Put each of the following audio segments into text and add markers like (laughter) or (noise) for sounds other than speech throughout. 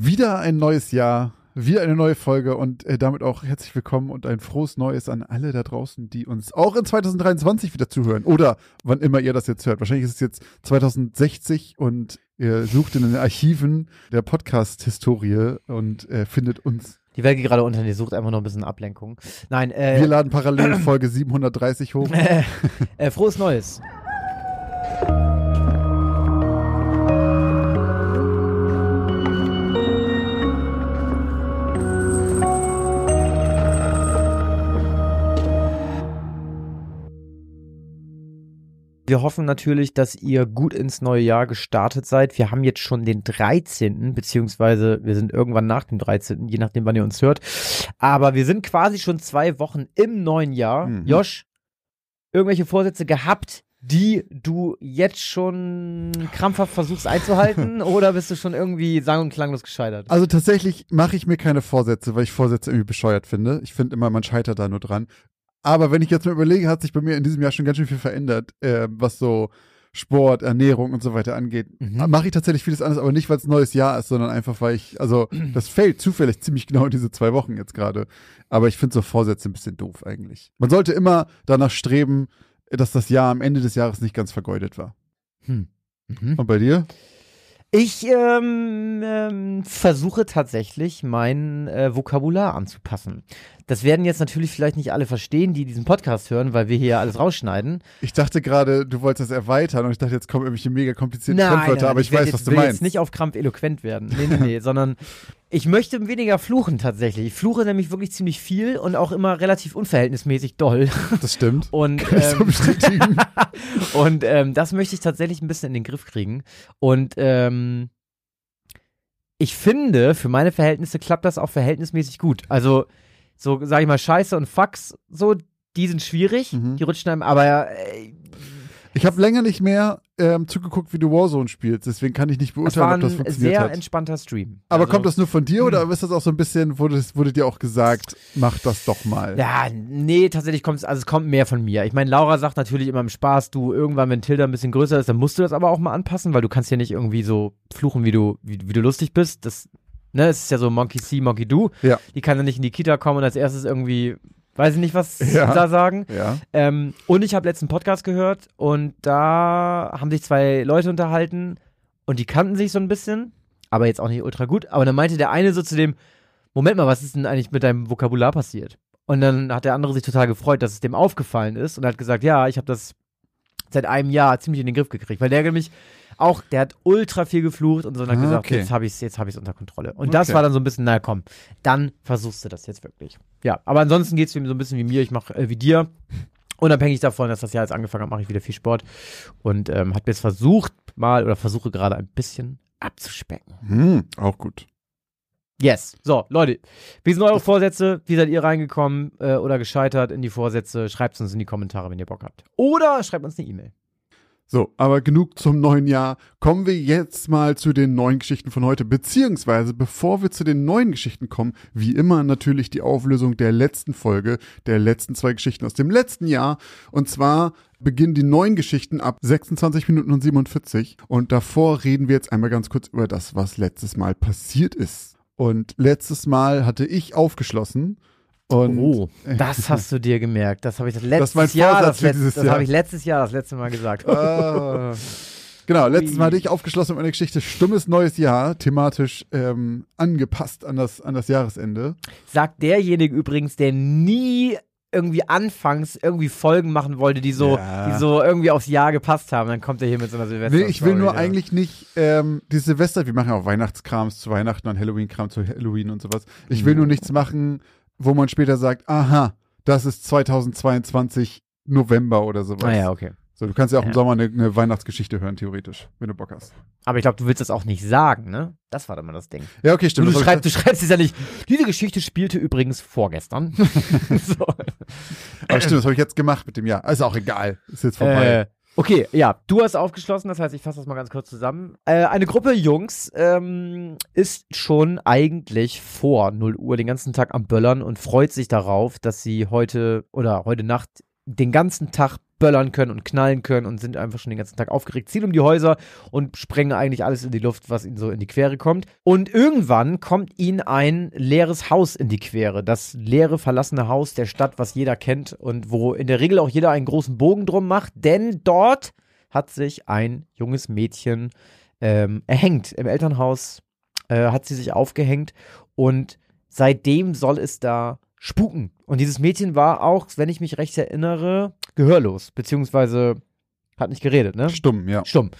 Wieder ein neues Jahr, wieder eine neue Folge und äh, damit auch herzlich willkommen und ein frohes Neues an alle da draußen, die uns auch in 2023 wieder zuhören oder wann immer ihr das jetzt hört. Wahrscheinlich ist es jetzt 2060 und ihr sucht in den Archiven der Podcast-Historie und äh, findet uns. Die Welt geht gerade unter, die sucht einfach noch ein bisschen Ablenkung. Nein, äh, Wir laden parallel Folge 730 hoch. (laughs) äh, äh, frohes Neues. Wir hoffen natürlich, dass ihr gut ins neue Jahr gestartet seid. Wir haben jetzt schon den 13., beziehungsweise wir sind irgendwann nach dem 13., je nachdem, wann ihr uns hört. Aber wir sind quasi schon zwei Wochen im neuen Jahr. Mhm. Josh, irgendwelche Vorsätze gehabt, die du jetzt schon krampfhaft versuchst einzuhalten? (laughs) oder bist du schon irgendwie sang- und klanglos gescheitert? Also tatsächlich mache ich mir keine Vorsätze, weil ich Vorsätze irgendwie bescheuert finde. Ich finde immer, man scheitert da nur dran. Aber wenn ich jetzt mal überlege, hat sich bei mir in diesem Jahr schon ganz schön viel verändert, äh, was so Sport, Ernährung und so weiter angeht. Mhm. Mache ich tatsächlich vieles anderes, aber nicht, weil es ein neues Jahr ist, sondern einfach, weil ich, also (clears throat) das fällt zufällig ziemlich genau in diese zwei Wochen jetzt gerade. Aber ich finde so Vorsätze ein bisschen doof eigentlich. Man sollte immer danach streben, dass das Jahr am Ende des Jahres nicht ganz vergeudet war. Hm. Mhm. Und bei dir? Ich ähm, ähm, versuche tatsächlich mein äh, Vokabular anzupassen. Das werden jetzt natürlich vielleicht nicht alle verstehen, die diesen Podcast hören, weil wir hier alles rausschneiden. Ich dachte gerade, du wolltest das erweitern und ich dachte, jetzt kommen irgendwelche mega komplizierten Fremdwörter, aber ich, werd weiß, jetzt, was du will meinst. jetzt nicht auf Krampf eloquent werden. Nee, nee, nee, (laughs) sondern ich möchte weniger fluchen tatsächlich. Ich fluche nämlich wirklich ziemlich viel und auch immer relativ unverhältnismäßig doll. Das stimmt. (laughs) Und, ähm, bestätigen. (laughs) und ähm, das möchte ich tatsächlich ein bisschen in den Griff kriegen. Und ähm, ich finde, für meine Verhältnisse klappt das auch verhältnismäßig gut. Also, so, sag ich mal, Scheiße und Fax, so, die sind schwierig, Mhm. die rutschen einem, aber äh, Ich habe länger nicht mehr ähm, zugeguckt, wie du Warzone spielst, deswegen kann ich nicht beurteilen, war ob das ein funktioniert sehr hat. entspannter Stream. Aber Also- kommt das nur von dir oder ist das auch so ein bisschen, wurde, wurde dir auch gesagt, mach das doch mal? Ja, nee, tatsächlich kommt es, also es kommt mehr von mir. Ich meine, Laura sagt natürlich immer im Spaß, du irgendwann, wenn Tilda ein bisschen größer ist, dann musst du das aber auch mal anpassen, weil du kannst ja nicht irgendwie so fluchen, wie du, wie, wie du lustig bist. Das, ne, es ist ja so Monkey See, Monkey Do. Ja. Die kann dann nicht in die Kita kommen und als erstes irgendwie, weiß ich nicht, was (laughs) Ja. da sagen. Ja. Ähm, und ich habe letzten Podcast gehört und da haben sich zwei Leute unterhalten und die kannten sich so ein bisschen, aber jetzt auch nicht ultra gut. Aber dann meinte der eine so zu dem, Moment mal, was ist denn eigentlich mit deinem Vokabular passiert? Und dann hat der andere sich total gefreut, dass es dem aufgefallen ist und hat gesagt, ja, ich habe das seit einem Jahr ziemlich in den Griff gekriegt, weil der nämlich auch, der hat ultra viel geflucht und so und hat Ah, gesagt, okay. jetzt habe ich es jetzt hab ich's unter Kontrolle. Und das Okay. war dann so ein bisschen, naja komm, dann versuchst du das jetzt wirklich. Ja, aber ansonsten geht es ihm so ein bisschen wie mir, ich mache äh, wie dir. Unabhängig davon, dass das Jahr jetzt angefangen hat, mache ich wieder viel Sport und ähm, hat mir jetzt versucht mal oder versuche gerade ein bisschen abzuspecken. Hm, auch gut. Yes. So, Leute, wie sind eure Vorsätze? Wie seid ihr reingekommen äh, oder gescheitert in die Vorsätze? Schreibt es uns in die Kommentare, wenn ihr Bock habt. Oder schreibt uns eine E-Mail. So, aber genug zum neuen Jahr. Kommen wir jetzt mal zu den neuen Geschichten von heute. Beziehungsweise, bevor wir zu den neuen Geschichten kommen, wie immer natürlich die Auflösung der letzten Folge, der letzten zwei Geschichten aus dem letzten Jahr. Und zwar beginnen die neuen Geschichten ab 26 Minuten und 47. Und davor reden wir jetzt einmal ganz kurz über das, was letztes Mal passiert ist. Und letztes Mal hatte ich aufgeschlossen. Und oh, (laughs) das hast du dir gemerkt. Das habe ich das letztes mein Jahr, Vorsatz das, für letz, dieses das habe ich letztes Jahr das letzte Mal gesagt. Ah. Genau, letztes Mal hatte ich aufgeschlossen mit einer Geschichte Stummes neues Jahr, thematisch ähm, angepasst an das, an das Jahresende. Sagt derjenige übrigens, der nie irgendwie anfangs irgendwie Folgen machen wollte, die so, Ja. die so irgendwie aufs Jahr gepasst haben. Dann kommt er hier mit so einer Silvester. Nee, ich will nur ja. eigentlich nicht ähm, die Silvester, wir machen ja auch Weihnachtskrams zu Weihnachten und Halloween-Kram zu Halloween und sowas. Ich will nur nichts machen, wo man später sagt, aha, das ist 2022 November oder sowas. Ah ja, okay. So, du kannst ja auch im Ja. Sommer eine, eine Weihnachtsgeschichte hören, theoretisch, wenn du Bock hast. Aber ich glaube, du willst das auch nicht sagen, ne? Das war dann mal das Ding. Ja, okay, Du, stimmt. du, Das hab schreibst, du schreibst es ja nicht. Diese Geschichte spielte übrigens vorgestern. (laughs) (laughs) so. aber stimmt, das habe ich jetzt gemacht mit dem Jahr. Ist auch egal. Ist jetzt vorbei. Äh, okay, ja, du hast aufgeschlossen, das heißt, ich fasse das mal ganz kurz zusammen. Äh, eine Gruppe Jungs ähm, ist schon eigentlich vor 0 Uhr den ganzen Tag am Böllern und freut sich darauf, dass sie heute oder heute Nacht den ganzen Tag böllern können und knallen können und sind einfach schon den ganzen Tag aufgeregt, ziehen um die Häuser und sprengen eigentlich alles in die Luft, was ihnen so in die Quere kommt. Und irgendwann kommt ihnen ein leeres Haus in die Quere. Das leere, verlassene Haus der Stadt, was jeder kennt und wo in der Regel auch jeder einen großen Bogen drum macht, denn dort hat sich ein junges Mädchen ähm, erhängt. Im Elternhaus äh, hat sie sich aufgehängt und seitdem soll es da spuken. Und dieses Mädchen war auch, wenn ich mich recht erinnere, gehörlos, beziehungsweise hat nicht geredet, ne? Stumm, ja. Stumm.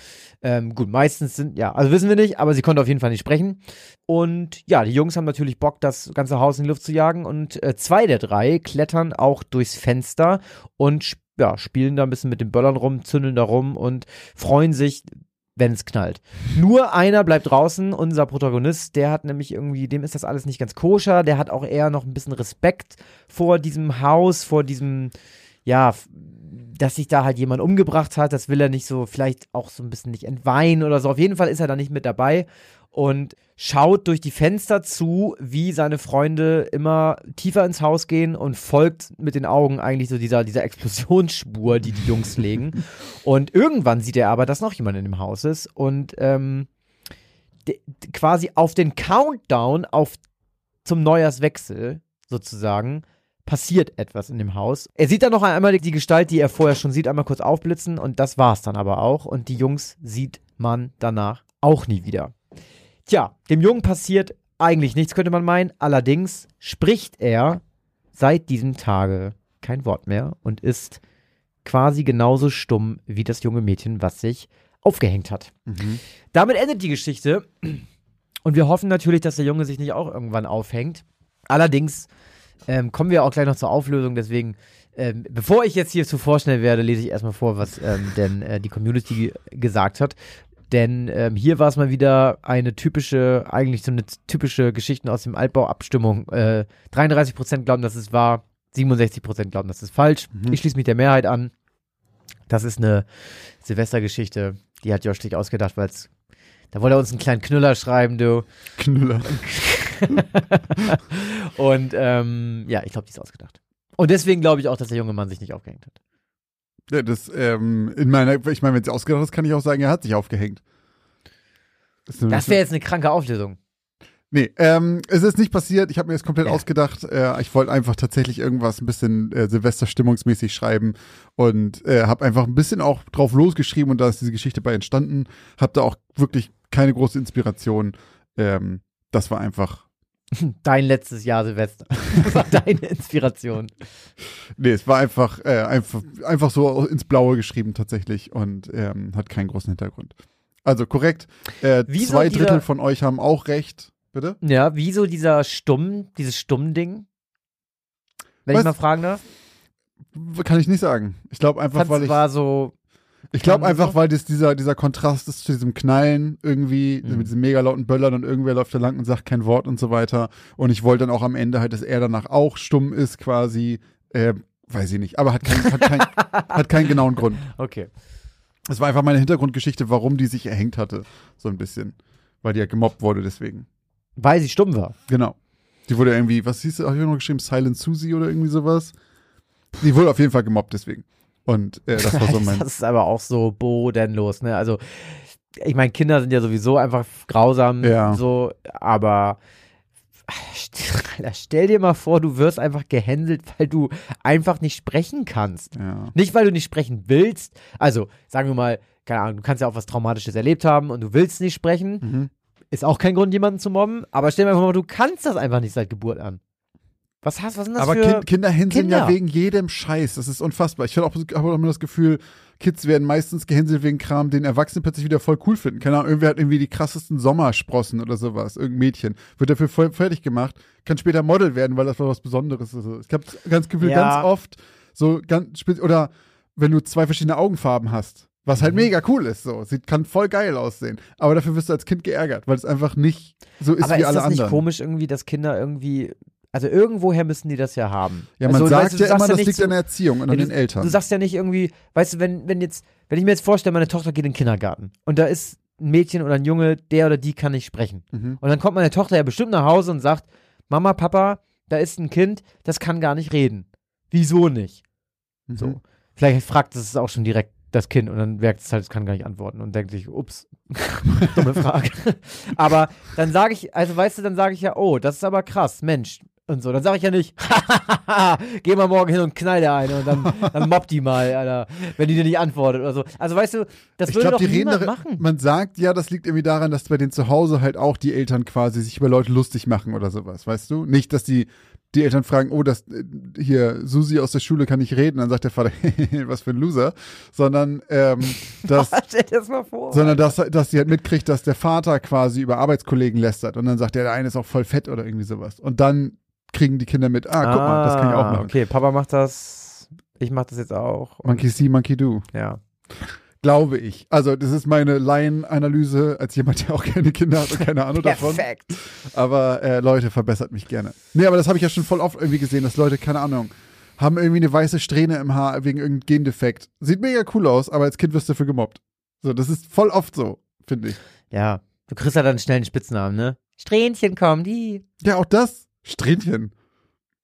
Ähm, gut, meistens sind, ja, also wissen wir nicht, aber sie konnte auf jeden Fall nicht sprechen. Und ja, die Jungs haben natürlich Bock, das ganze Haus in die Luft zu jagen. Und äh, zwei der drei klettern auch durchs Fenster und ja, spielen da ein bisschen mit den Böllern rum, zündeln da rum und freuen sich, wenn es knallt. Nur einer bleibt draußen, unser Protagonist, der hat nämlich irgendwie, dem ist das alles nicht ganz koscher, der hat auch eher noch ein bisschen Respekt vor diesem Haus, vor diesem, ja, dass sich da halt jemand umgebracht hat, das will er nicht so, vielleicht auch so ein bisschen nicht entweihen oder so. Auf jeden Fall ist er da nicht mit dabei und schaut durch die Fenster zu, wie seine Freunde immer tiefer ins Haus gehen und folgt mit den Augen eigentlich so dieser, dieser Explosionsspur, die die Jungs (laughs) legen. Und irgendwann sieht er aber, dass noch jemand in dem Haus ist und ähm, quasi auf den Countdown auf zum Neujahrswechsel sozusagen passiert etwas in dem Haus. Er sieht dann noch einmal die Gestalt, die er vorher schon sieht, einmal kurz aufblitzen und das war's dann aber auch. Und die Jungs sieht man danach auch nie wieder. Tja, dem Jungen passiert eigentlich nichts, könnte man meinen. Allerdings spricht er seit diesem Tage kein Wort mehr und ist quasi genauso stumm wie das junge Mädchen, was sich aufgehängt hat. Mhm. Damit endet die Geschichte. Und wir hoffen natürlich, dass der Junge sich nicht auch irgendwann aufhängt. Allerdings ähm, kommen wir auch gleich noch zur Auflösung. Deswegen, ähm, bevor ich jetzt hier zu vorschnell werde, lese ich erstmal vor, was ähm, denn äh, die Community gesagt hat. Denn ähm, hier war es mal wieder eine typische, eigentlich so eine typische Geschichten aus dem Altbau-Abstimmung. Äh, 33% glauben, dass es wahr, 67% glauben, dass es falsch. Mhm. Ich schließe mich der Mehrheit an. Das ist eine Silvestergeschichte, die hat Josh sich ausgedacht, weil es da wollte er uns einen kleinen Knüller schreiben, du. Knüller. (laughs) und ähm, ja, ich glaube, die ist ausgedacht. Und deswegen glaube ich auch, dass der junge Mann sich nicht aufgehängt hat. Ja, das, ähm, in meiner, ich meine, wenn es ausgedacht ist, kann ich auch sagen, er hat sich aufgehängt. Das, das wäre jetzt eine kranke Auflösung. Nee, ähm, es ist nicht passiert. Ich habe mir das komplett ja. ausgedacht. Äh, ich wollte einfach tatsächlich irgendwas ein bisschen äh, Silvester-stimmungsmäßig schreiben und äh, habe einfach ein bisschen auch drauf losgeschrieben und da ist diese Geschichte bei entstanden. Hab da auch wirklich keine große Inspiration. Ähm, das war einfach (laughs) Dein letztes Jahr Silvester. (laughs) Das war deine Inspiration. Nee, es war einfach, äh, einfach, einfach so ins Blaue geschrieben tatsächlich und ähm, hat keinen großen Hintergrund. Also korrekt. Äh, zwei Drittel von euch haben auch recht. Bitte? Ja, wieso dieser Stumm, dieses Stumm-Ding? Wenn Was? ich mal fragen darf? Kann ich nicht sagen. Ich glaube einfach, Fand's weil ich. war so ich glaube einfach, weil das dieser, dieser Kontrast ist zu diesem Knallen irgendwie, mhm. mit diesem mega lauten Böllern und irgendwer läuft da lang und sagt kein Wort und so weiter. Und ich wollte dann auch am Ende halt, dass er danach auch stumm ist quasi. Äh, weiß ich nicht, aber hat, kein, hat, kein, (laughs) hat keinen genauen Grund. Okay. Es war einfach meine Hintergrundgeschichte, warum die sich erhängt hatte. So ein bisschen. Weil die ja gemobbt wurde deswegen. Weil sie stumm war. Genau. Die wurde irgendwie, was hieß du, hab ich noch geschrieben? Silent Susie oder irgendwie sowas? Die wurde auf jeden Fall gemobbt deswegen. Und äh, das war so mein. das ist aber auch so bodenlos, ne? Also, ich meine, Kinder sind ja sowieso einfach grausam, ja. so, aber (laughs) stell dir mal vor, du wirst einfach gehänselt, weil du einfach nicht sprechen kannst. Ja. Nicht, weil du nicht sprechen willst. Also, sagen wir mal, keine Ahnung, du kannst ja auch was Traumatisches erlebt haben und du willst nicht sprechen. Mhm. Ist auch kein Grund, jemanden zu mobben. Aber stell dir mal vor, du kannst das einfach nicht seit Geburt an. Was hast, was sind das Aber für kind, Kinder hänseln ja wegen jedem Scheiß. Das ist unfassbar. Ich habe auch, hab auch immer das Gefühl, Kids werden meistens gehänselt wegen Kram, den Erwachsene plötzlich wieder voll cool finden. Keine Ahnung, irgendwer hat irgendwie die krassesten Sommersprossen oder sowas. Irgendein Mädchen. Wird dafür voll fertig gemacht, kann später Model werden, weil das was Besonderes ist. Ich habe ganz Gefühl, ja. ganz oft so ganz oder wenn du zwei verschiedene Augenfarben hast. Was halt mhm. mega cool ist, so. Sieht, kann voll geil aussehen. Aber dafür wirst du als Kind geärgert, weil es einfach nicht so ist Aber wie ist alle anderen. Aber ist das nicht komisch irgendwie, dass Kinder irgendwie also irgendwoher müssen die das ja haben. Ja, man also, sagt weißt ja immer, das liegt so, an der Erziehung und an den Eltern. Du sagst ja nicht irgendwie, weißt du, wenn, wenn jetzt, wenn ich mir jetzt vorstelle, meine Tochter geht in den Kindergarten und da ist ein Mädchen oder ein Junge, der oder die kann nicht sprechen. Mhm. Und dann kommt meine Tochter ja bestimmt nach Hause und sagt, Mama, Papa, da ist ein Kind, das kann gar nicht reden. Wieso nicht? Mhm. So. Vielleicht fragt es auch schon direkt das Kind und dann merkt es halt, es kann gar nicht antworten und denkt sich, ups, (laughs) dumme Frage. aber dann sage ich, also weißt du, dann sage ich ja, oh, das ist aber krass, Mensch. Und so, dann sage ich ja nicht, (laughs) geh mal morgen hin und knall der eine und dann, dann mobb die mal, Alter, wenn die dir nicht antwortet oder so. Also weißt du, das Ich würde glaube, doch niemand da- machen. Man sagt ja, das liegt irgendwie daran, dass bei denen zu Hause halt auch die Eltern quasi sich über Leute lustig machen oder sowas, weißt du? Nicht, dass die die Eltern fragen, oh, das äh, hier Susi aus der Schule kann nicht reden, dann sagt der Vater, (laughs) was für ein Loser, sondern ähm, (laughs) dass Stell dir das mal vor. sondern dass, dass sie halt mitkriegt, dass der Vater quasi über Arbeitskollegen lästert und dann sagt der, der eine ist auch voll fett oder irgendwie sowas. Und dann kriegen die Kinder mit, ah, guck mal, das kann ich auch Ah, machen. Okay, Papa macht das, ich mach das jetzt auch. Monkey see, monkey do. ja. Glaube ich. Also, das ist meine Laienanalyse als jemand, der auch keine Kinder hat und keine Ahnung (laughs) davon. Perfekt. Aber äh, Leute, verbessert mich gerne. Nee, aber das habe ich ja schon voll oft irgendwie gesehen, dass Leute, keine Ahnung, haben irgendwie eine weiße Strähne im Haar wegen irgendeinem Gendefekt. Sieht mega cool aus, aber als Kind wirst du dafür gemobbt. So, das ist voll oft so, finde ich. Ja, du kriegst ja dann schnell einen Spitznamen, ne? Strähnchen kommen, die. Ja, auch das. Strähnchen.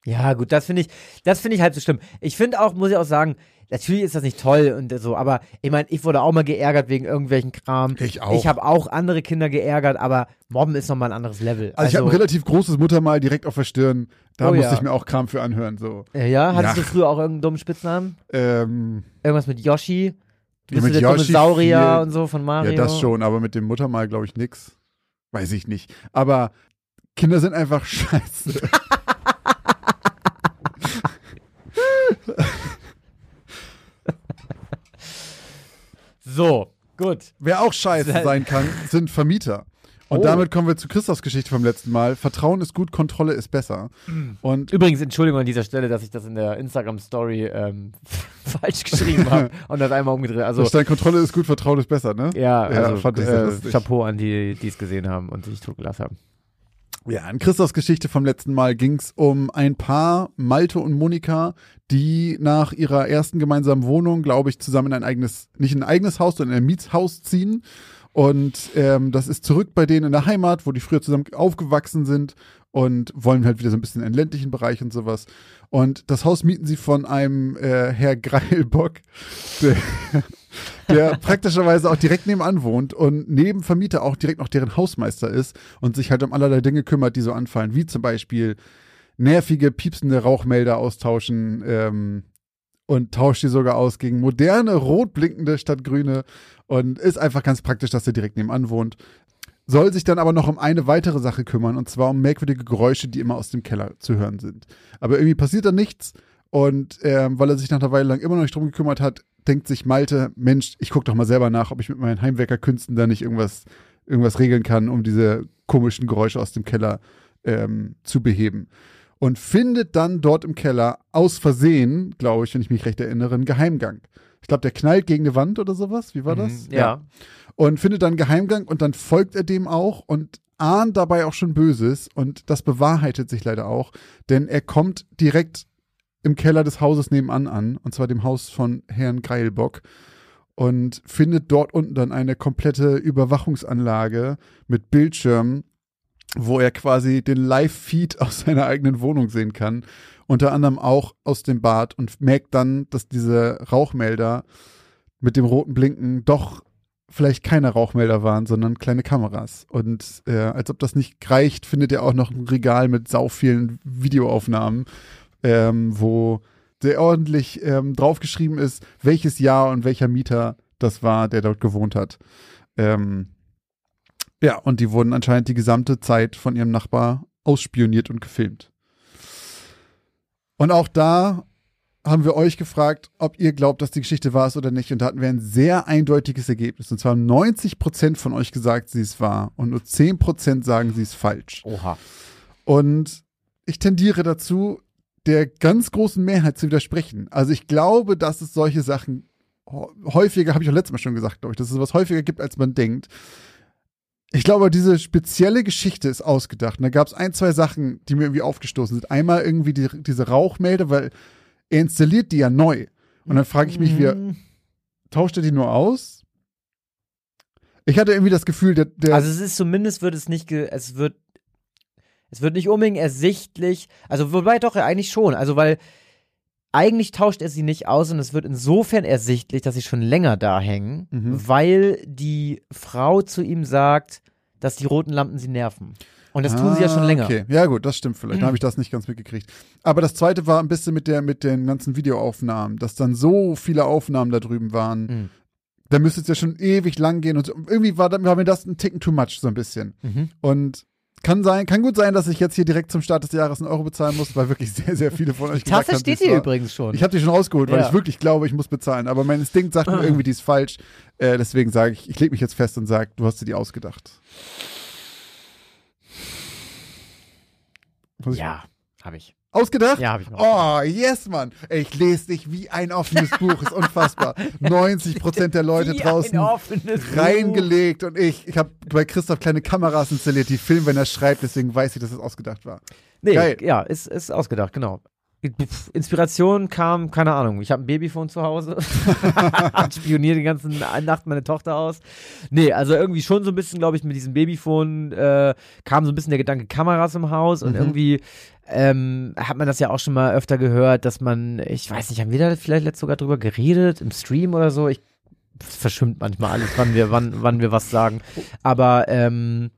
Ja, gut, das finde ich, das finde ich halb so schlimm. Ich finde auch, muss ich auch sagen, natürlich ist das nicht toll und so, aber ich meine, ich wurde auch mal geärgert wegen irgendwelchen Kram. Ich auch. Ich habe auch andere Kinder geärgert, aber Mobben ist nochmal ein anderes Level. Also, ich habe ein relativ großes Muttermal direkt auf der Stirn. Da Oh musste ja. ich mir auch Kram für anhören. So. äh, ja, hattest Ja. du früher auch irgendeinen dummen Spitznamen? Ähm, Irgendwas mit Yoshi? Ja, Bist mit du der Yoshi dumme Saurier viel. und so von Mario? ja, das schon, aber mit dem Muttermal glaube ich nix. Weiß ich nicht. Aber Kinder sind einfach (laughs) scheiße. So, gut. Wer auch scheiße sein kann, sind Vermieter. Und Oh. damit kommen wir zu Christophs Geschichte vom letzten Mal. Vertrauen ist gut, Kontrolle ist besser. Und Übrigens, Entschuldigung an dieser Stelle, dass ich das in der Instagram-Story ähm, (laughs) falsch geschrieben habe (laughs) und das einmal umgedreht. Also, stand Kontrolle ist gut, Vertrauen ist besser, ne? ja, Ja, also fand ich äh. Chapeau an die, die es gesehen haben und sich zugelassen haben. Ja, in Christophs Geschichte vom letzten Mal ging es um ein Paar, Malte und Monika, die nach ihrer ersten gemeinsamen Wohnung, glaube ich, zusammen in ein eigenes, nicht in ein eigenes Haus, sondern in ein Mietshaus ziehen. Und ähm, das ist zurück bei denen in der Heimat, wo die früher zusammen aufgewachsen sind und wollen halt wieder so ein bisschen in den ländlichen Bereich und sowas. Und das Haus mieten sie von einem äh, Herr Greilbock, der, der praktischerweise auch direkt nebenan wohnt und neben Vermieter auch direkt noch deren Hausmeister ist und sich halt um allerlei Dinge kümmert, die so anfallen, wie zum Beispiel nervige, piepsende Rauchmelder austauschen ähm, und tauscht die sogar aus gegen moderne, rot blinkende statt grüne und ist einfach ganz praktisch, dass er direkt nebenan wohnt. Soll sich dann aber noch um eine weitere Sache kümmern und zwar um merkwürdige Geräusche, die immer aus dem Keller zu hören sind. Aber irgendwie passiert da nichts und ähm, weil er sich nach einer Weile lang immer noch nicht drum gekümmert hat, denkt sich Malte, Mensch, ich guck doch mal selber nach, ob ich mit meinen Heimwerkerkünsten da nicht irgendwas, irgendwas regeln kann, um diese komischen Geräusche aus dem Keller ähm, zu beheben. Und findet dann dort im Keller aus Versehen, glaube ich, wenn ich mich recht erinnere, einen Geheimgang. Ich glaube, der knallt gegen eine Wand oder sowas. Wie war das? Mhm, ja. Und findet dann einen Geheimgang und dann folgt er dem auch und ahnt dabei auch schon Böses. Und das bewahrheitet sich leider auch, denn er kommt direkt im Keller des Hauses nebenan an, und zwar dem Haus von Herrn Greilbock, und findet dort unten dann eine komplette Überwachungsanlage mit Bildschirmen, wo er quasi den Live-Feed (laughs) aus seiner eigenen Wohnung sehen kann, unter anderem auch aus dem Bad und merkt dann, dass diese Rauchmelder mit dem roten Blinken doch vielleicht keine Rauchmelder waren, sondern kleine Kameras. Und äh, als ob das nicht reicht, findet er auch noch ein Regal mit sau vielen Videoaufnahmen, ähm, wo sehr ordentlich ähm, draufgeschrieben ist, welches Jahr und welcher Mieter das war, der dort gewohnt hat. Ähm, ja, und die wurden anscheinend die gesamte Zeit von ihrem Nachbar ausspioniert und gefilmt. Und auch da haben wir euch gefragt, ob ihr glaubt, dass die Geschichte wahr ist oder nicht. Und da hatten wir ein sehr eindeutiges Ergebnis. Und zwar haben 90 Prozent von euch gesagt, sie ist wahr. Und nur 10 Prozent sagen, sie ist falsch. Oha. Und ich tendiere dazu, der ganz großen Mehrheit zu widersprechen. Also ich glaube, dass es solche Sachen häufiger, habe ich auch letztes Mal schon gesagt, glaube ich, dass es sowas häufiger gibt, als man denkt. Ich glaube, diese spezielle Geschichte ist ausgedacht. Und da gab es ein, zwei Sachen, die mir irgendwie aufgestoßen sind. Einmal irgendwie die, diese Rauchmelder, weil er installiert die ja neu. Und dann frage ich mich, wie Mhm. tauscht er die nur aus? Ich hatte irgendwie das Gefühl, der, der Also es ist zumindest wird es nicht, ge es wird, es wird nicht unbedingt ersichtlich, also wobei doch ja eigentlich schon, also weil eigentlich tauscht er sie nicht aus und es wird insofern ersichtlich, dass sie schon länger da hängen, Mhm. weil die Frau zu ihm sagt, dass die roten Lampen sie nerven. Und das tun sie ja schon Ah, länger. Okay, ja gut, das stimmt vielleicht. Dann habe ich das nicht ganz mitgekriegt. Aber das zweite war ein bisschen mit der mit den ganzen Videoaufnahmen, dass dann so viele Aufnahmen da drüben waren. Mhm. Da müsste es ja schon ewig lang gehen und so. irgendwie war, da- war mir das ein Ticken too much so ein bisschen. Mhm. Und kann sein, kann gut sein, dass ich jetzt hier direkt zum Start des Jahres einen Euro bezahlen muss, weil wirklich sehr, sehr viele von euch Die Tasse gesagt haben, steht hier war- übrigens schon. Ich habe die schon rausgeholt, weil Ja. ich wirklich glaube, ich muss bezahlen. Aber mein Instinkt sagt mir irgendwie, die ist falsch. Äh, deswegen sage ich, ich lege mich jetzt fest und sage, du hast dir die ausgedacht. Ja, habe ich. Ausgedacht? Ja, habe ich mir. Oh, yes, Mann. Ich lese dich wie ein offenes Buch. Ist unfassbar. (laughs) 90 Prozent der Leute Wie draußen ein offenes Buch. reingelegt und ich, ich habe bei Christoph kleine Kameras installiert, die filmen, wenn er schreibt. Deswegen weiß ich, dass es ausgedacht war. Nee, Geil. ja, ist, ist ausgedacht, genau. Inspiration kam, keine Ahnung, ich habe ein Babyphone zu Hause, (laughs) spioniere die ganze Nacht meine Tochter aus. Nee, also irgendwie schon so ein bisschen, glaube ich, mit diesem Babyphone äh, kam so ein bisschen der Gedanke Kameras im Haus und Mhm. irgendwie ähm, hat man das ja auch schon mal öfter gehört, dass man, ich weiß nicht, haben wir da vielleicht letzt sogar drüber geredet, im Stream oder so, ich verschwimmt manchmal alles, wann wir, wann, wann wir was sagen. Aber ähm,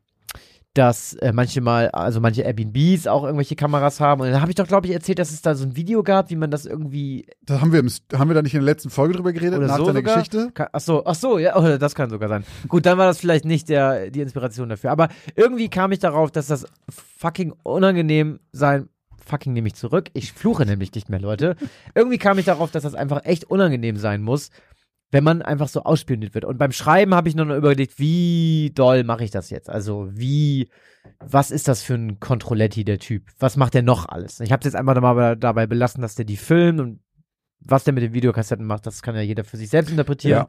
dass äh, manche mal, also manche Airbnbs auch irgendwelche Kameras haben. Und dann habe ich doch, glaube ich, erzählt, dass es da so ein Video gab, wie man das irgendwie. Da haben wir, im, haben wir da nicht in der letzten Folge drüber geredet, Oder nach so deiner sogar? Geschichte? Ka- Ach so, ach so, ja, oh, das kann sogar sein. Gut, dann war das vielleicht nicht der, die Inspiration dafür. Aber irgendwie kam ich darauf, dass das fucking unangenehm sein. Fucking nehme ich zurück. Ich fluche nämlich nicht mehr, Leute. Irgendwie kam ich darauf, dass das einfach echt unangenehm sein muss, wenn man einfach so ausspioniert wird. Und beim Schreiben habe ich noch überlegt, wie doll mache ich das jetzt? Also wie, was ist das für ein Controletti, der Typ? Was macht der noch alles? Ich habe es jetzt einfach mal dabei belassen, dass der die filmt und was der mit den Videokassetten macht, das kann ja jeder für sich selbst interpretieren. Ja.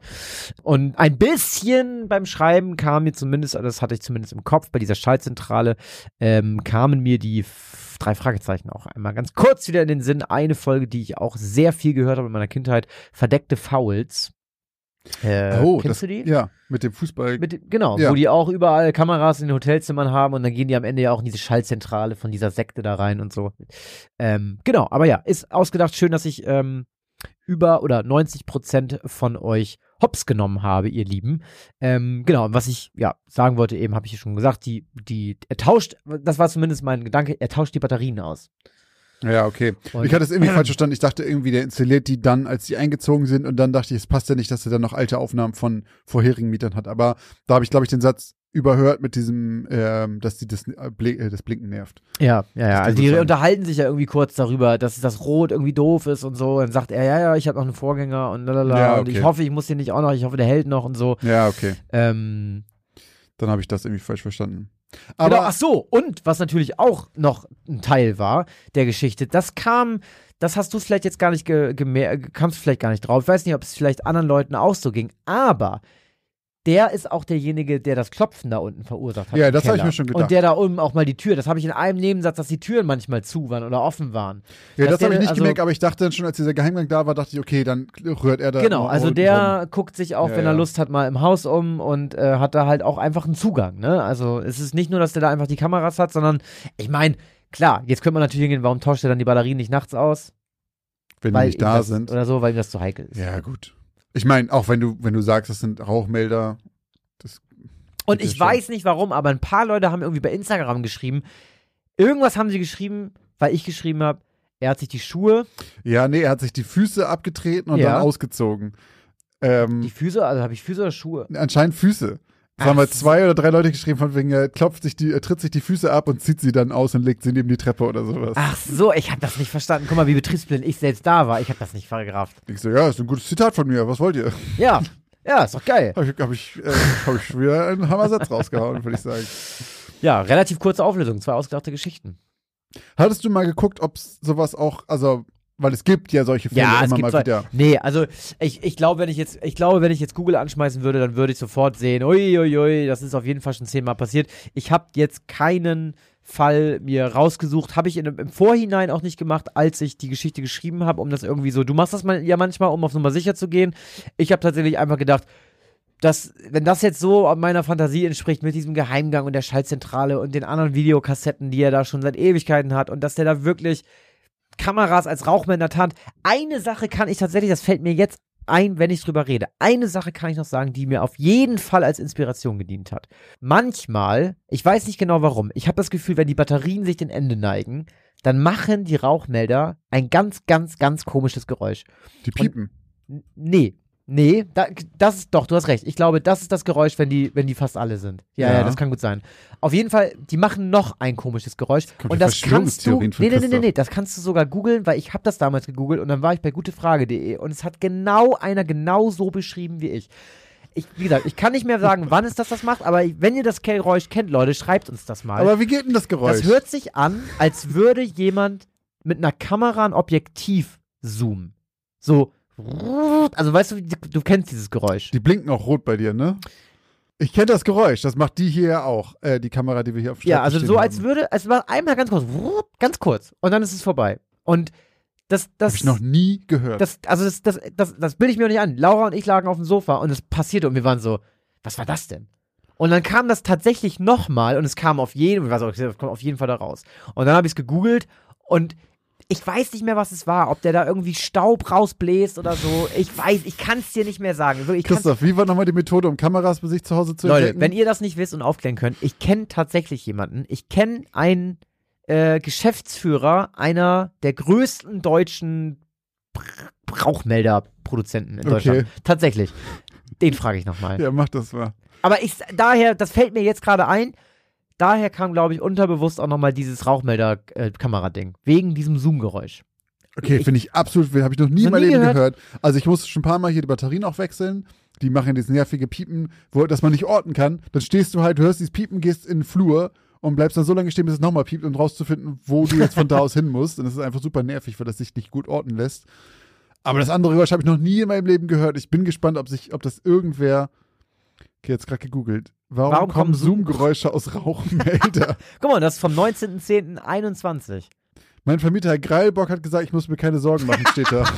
Und ein bisschen beim Schreiben kam mir zumindest, das hatte ich zumindest im Kopf, bei dieser Schaltzentrale, ähm, kamen mir die drei Fragezeichen auch einmal ganz kurz wieder in den Sinn. Eine Folge, die ich auch sehr viel gehört habe in meiner Kindheit, Verdeckte Fouls. Äh, oh, kennst das, du die? Ja, mit dem Fußball. Mit, genau, Ja. wo die auch überall Kameras in den Hotelzimmern haben und dann gehen die am Ende ja auch in diese Schaltzentrale von dieser Sekte da rein und so. Ähm, genau, aber ja, ist ausgedacht. Schön, dass ich ähm, über oder 90 Prozent von euch hops genommen habe, ihr Lieben. Ähm, genau, und was ich ja sagen wollte, eben habe ich ja schon gesagt, die, die, er tauscht, das war zumindest mein Gedanke, er tauscht die Batterien aus. Ja, okay. Und- ich hatte es irgendwie (clears throat) falsch verstanden. Ich dachte irgendwie, der installiert die dann, als die eingezogen sind. Und dann dachte ich, es passt ja nicht, dass er dann noch alte Aufnahmen von vorherigen Mietern hat. Aber da habe ich, glaube ich, den Satz überhört mit diesem, ähm, dass die das, äh, äh, das Blinken nervt. Ja, ja, ja. Also die sein. unterhalten sich ja irgendwie kurz darüber, dass das Rot irgendwie doof ist und so. Dann sagt er, ja, ja, ich habe noch einen Vorgänger und lalala. Ja, Und ich okay. hoffe, ich muss den nicht auch noch, ich hoffe, der hält noch und so. Ja, okay. Ähm, Dann habe ich das irgendwie falsch verstanden. Aber Aber genau, ach so, und was natürlich auch noch ein Teil war der Geschichte, das kam, das hast du vielleicht jetzt gar nicht ge gemerkt, kamst du vielleicht gar nicht drauf. Ich weiß nicht, ob es vielleicht anderen Leuten auch so ging, aber der ist auch derjenige, der das Klopfen da unten verursacht hat. Ja, das hab ich mir schon gedacht. Und der da oben auch mal die Tür, das habe ich in einem Nebensatz, dass die Türen manchmal zu waren oder offen waren. ja, dass das habe ich nicht also- gemerkt, aber ich dachte dann schon, als dieser Geheimgang da war, dachte ich, okay, dann rührt er da. Genau, also der rum. guckt sich auch, Ja, wenn er ja. Lust hat, mal im Haus um und äh, hat da halt auch einfach einen Zugang. Ne? Also es ist nicht nur, dass der da einfach die Kameras hat, sondern ich meine, klar, jetzt könnte man natürlich hingehen, warum tauscht er dann die Batterien nicht nachts aus? wenn die weil nicht ihm da sind. Oder so, weil ihm das zu heikel ist. Ja, gut. Ich meine, auch wenn du, wenn du sagst, das sind Rauchmelder, das und ich weiß nicht warum, aber ein paar Leute haben irgendwie bei Instagram geschrieben, irgendwas haben sie geschrieben, weil ich geschrieben habe, er hat sich die Schuhe, Ja, nee, er hat sich die Füße abgetreten und Ja. dann ausgezogen. Ähm, die Füße, also habe ich Füße oder Schuhe? anscheinend Füße. Ach haben so. zwei oder drei Leute geschrieben, von wegen, er klopft sich die, er tritt sich die Füße ab und zieht sie dann aus und legt sie neben die Treppe oder sowas. Ach so, ich habe das nicht verstanden. Guck mal, wie betriebsblind ich selbst da war. Ich habe das nicht vergrafft. Ich so, ja, ist ein gutes Zitat von mir, was wollt ihr? Ja, ja, ist doch geil. Habe ich, hab ich, äh, hab ich wieder einen Hammersatz rausgehauen, würde ich sagen. Ja, relativ kurze Auflösung, zwei ausgedachte Geschichten. Hattest du mal geguckt, ob sowas auch, also, weil es gibt ja solche Fälle Ja, es immer gibt mal zwar- wieder. Nee, also ich, ich glaube, wenn ich jetzt, ich glaube, wenn ich jetzt Google anschmeißen würde, dann würde ich sofort sehen, uiuiui, ui, ui, das ist auf jeden Fall schon zehnmal passiert. Ich habe jetzt keinen Fall mir rausgesucht, habe ich in, im Vorhinein auch nicht gemacht, als ich die Geschichte geschrieben habe, um das irgendwie so, du machst das mal, ja manchmal, um auf Nummer sicher zu gehen. Ich habe tatsächlich einfach gedacht, dass, wenn das jetzt so meiner Fantasie entspricht mit diesem Geheimgang und der Schaltzentrale und den anderen Videokassetten, die er da schon seit Ewigkeiten hat und dass der da wirklich Kameras als der Tat. Eine Sache kann ich tatsächlich, das fällt mir jetzt ein, wenn ich drüber rede. Eine Sache kann ich noch sagen, die mir auf jeden Fall als Inspiration gedient hat. Manchmal, ich weiß nicht genau warum, ich habe das Gefühl, wenn die Batterien sich den Ende neigen, dann machen die Rauchmelder ein ganz, ganz, ganz komisches Geräusch. Die piepen. N nee, nee, da, das ist doch, du hast recht. Ich glaube, das ist das Geräusch, wenn die, wenn die fast alle sind. Ja, ja, Ja. das kann gut sein. Auf jeden Fall, die machen noch ein komisches Geräusch. Kommt und das kannst du. Nee, nee, nee, nee, nee, das kannst du sogar googeln, weil ich habe das damals gegoogelt und dann war ich bei gutefrage.de und es hat genau einer genau so beschrieben wie ich. Ich, wie gesagt, ich kann nicht mehr sagen, wann es das das macht, aber wenn ihr das Geräusch kennt, Leute, schreibt uns das mal. Aber wie geht denn das Geräusch? Das hört sich an, als würde jemand mit einer Kamera ein Objektiv zoomen. So, also weißt du, du kennst dieses Geräusch. die blinken auch rot bei dir, ne? Ich kenne das Geräusch. Das macht die hier ja auch. Äh, die Kamera, die wir hier auf Ja, also so haben. als würde, es war einmal ganz kurz, ganz kurz und dann ist es vorbei. Und das, das, Hab ich noch nie gehört. das, also das, das, das, das bilde ich mir nicht an. Laura und ich lagen auf dem Sofa und es passierte und wir waren so, was war das denn? Und dann kam das tatsächlich nochmal und es kam auf jeden, auch, kommt auf jeden Fall da raus. Und dann habe ich es gegoogelt und ich weiß nicht mehr, was es war, ob der da irgendwie Staub rausbläst oder so. Ich weiß, ich kann es dir nicht mehr sagen. Ich Christoph, wie war nochmal die Methode, um Kameras bei sich zu Hause zu Leute, entdecken? wenn ihr das nicht wisst und aufklären könnt, ich kenne tatsächlich jemanden. Ich kenne einen äh, Geschäftsführer einer der größten deutschen Rauchmelderproduzenten in Okay. Deutschland. Tatsächlich. Den frage ich nochmal. ja, mach das mal. Aber ich, daher, das fällt mir jetzt gerade ein, daher kam, glaube ich, unterbewusst auch nochmal dieses Rauchmelder-Kamerading. wegen diesem Zoom-Geräusch. Okay, finde ich absolut, habe ich noch nie in meinem Leben gehört? Also ich musste schon ein paar Mal hier die Batterien auch wechseln. Die machen dieses nervige Piepen, wo, das man nicht orten kann. Dann stehst du halt, du hörst dieses Piepen, gehst in den Flur und bleibst dann so lange stehen, bis es nochmal piept, um rauszufinden, wo du jetzt von (laughs) da aus hin musst. Und das ist einfach super nervig, weil das sich nicht gut orten lässt. Aber das andere Geräusch habe ich noch nie in meinem Leben gehört. Ich bin gespannt, ob sich, ob das irgendwer. Okay, jetzt gerade gegoogelt. Warum, Warum kommen kommen Zoom- Zoom-Geräusche aus Rauchmelder? (laughs) Guck mal, das ist vom 19.10.21. mein Vermieter Herr Greilbock hat gesagt, ich muss mir keine Sorgen machen, steht da. (laughs)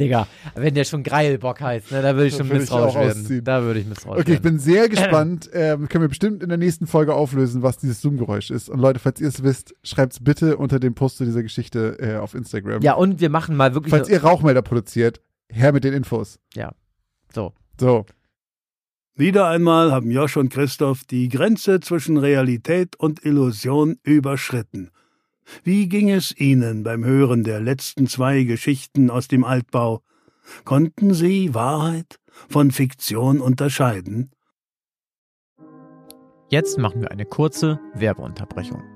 Digga, wenn der schon Greilbock heißt, ne, da würde ich schon misstrauisch werden. ausziehen. Da würde ich misstrauisch Okay, ich werden. bin sehr (clears throat) gespannt. Ähm, können wir bestimmt in der nächsten Folge auflösen, was dieses Zoom-Geräusch ist. Und Leute, falls ihr es wisst, schreibt es bitte unter dem Post zu dieser Geschichte äh, auf Instagram. Ja, und wir machen mal wirklich. Falls ihr Rauchmelder produziert, her mit den Infos. so. So. Wieder einmal haben Josch und Christoph die Grenze zwischen Realität und Illusion überschritten. Wie ging es Ihnen beim Hören der letzten zwei Geschichten aus dem Altbau? Konnten Sie Wahrheit von Fiktion unterscheiden? Jetzt machen wir eine kurze Werbeunterbrechung.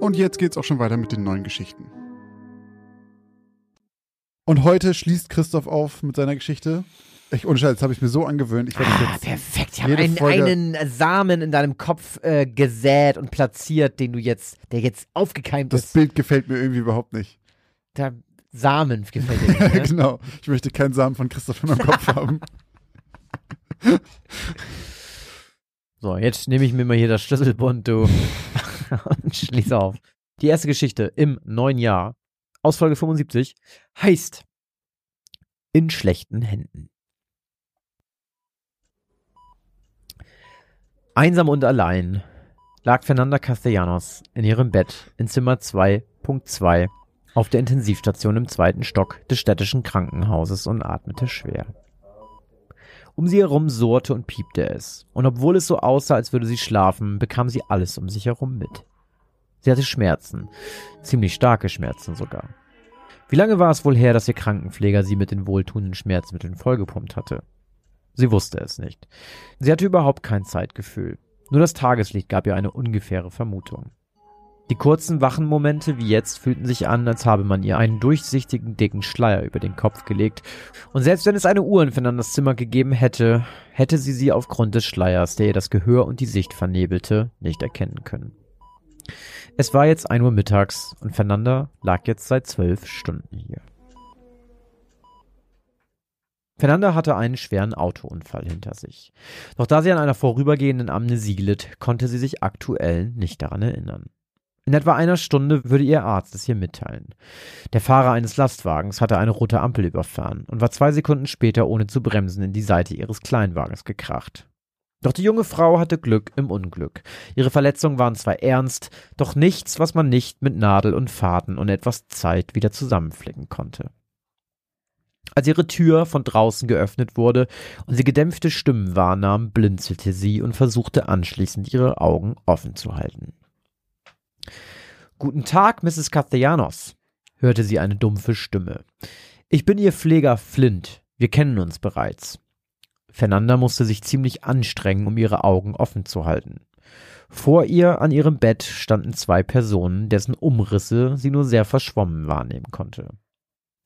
Und jetzt geht's auch schon weiter mit den neuen Geschichten. Und heute schließt Christoph auf mit seiner Geschichte. Ich, ohne Scheiß, das habe ich mir so angewöhnt. Ich werde Ah, perfekt. Ich habe einen, einen Samen in deinem Kopf äh, gesät und platziert, den du jetzt, der jetzt aufgekeimt Das ist. Bild gefällt mir irgendwie überhaupt nicht. Der Samen gefällt nicht, (laughs) ne? genau. Ich möchte keinen Samen von Christoph in meinem Kopf (laughs) haben. so, jetzt nehme ich mir mal hier das Schlüsselbund, du. (laughs) (laughs) und schließe auf. Die erste Geschichte im neuen Jahr aus Folge 75 heißt In schlechten Händen. Einsam und allein lag Fernanda Castellanos in ihrem Bett in Zimmer 2.2 auf der Intensivstation im zweiten Stock des städtischen Krankenhauses und atmete schwer. Um sie herum surrte und piepte es, und obwohl es so aussah, als würde sie schlafen, bekam sie alles um sich herum mit. Sie hatte Schmerzen, ziemlich starke Schmerzen sogar. Wie lange war es wohl her, dass ihr Krankenpfleger sie mit den wohltuenden Schmerzmitteln vollgepumpt hatte? Sie wusste es nicht. Sie hatte überhaupt kein Zeitgefühl. Nur das Tageslicht gab ihr eine ungefähre Vermutung. Die kurzen wachen Momente wie jetzt fühlten sich an, als habe man ihr einen durchsichtigen dicken Schleier über den Kopf gelegt. Und selbst wenn es eine Uhr in Fernandas Zimmer gegeben hätte, hätte sie sie aufgrund des Schleiers, der ihr das Gehör und die Sicht vernebelte, nicht erkennen können. Es war jetzt ein Uhr mittags und Fernanda lag jetzt seit zwölf Stunden hier. Fernanda hatte einen schweren Autounfall hinter sich. Doch da sie an einer vorübergehenden Amnesie litt, konnte sie sich aktuell nicht daran erinnern. In etwa einer Stunde würde ihr Arzt es ihr mitteilen. Der Fahrer eines Lastwagens hatte eine rote Ampel überfahren und war zwei Sekunden später ohne zu bremsen in die Seite ihres Kleinwagens gekracht. Doch die junge Frau hatte Glück im Unglück. Ihre Verletzungen waren zwar ernst, doch nichts, was man nicht mit Nadel und Faden und etwas Zeit wieder zusammenflicken konnte. Als ihre Tür von draußen geöffnet wurde und sie gedämpfte Stimmen wahrnahm, blinzelte sie und versuchte anschließend ihre Augen offen zu halten. Guten Tag, Mrs. Castellanos, hörte sie eine dumpfe Stimme. Ich bin Ihr Pfleger Flint. Wir kennen uns bereits. Fernanda musste sich ziemlich anstrengen, um ihre Augen offen zu halten. Vor ihr an ihrem Bett standen zwei Personen, dessen Umrisse sie nur sehr verschwommen wahrnehmen konnte.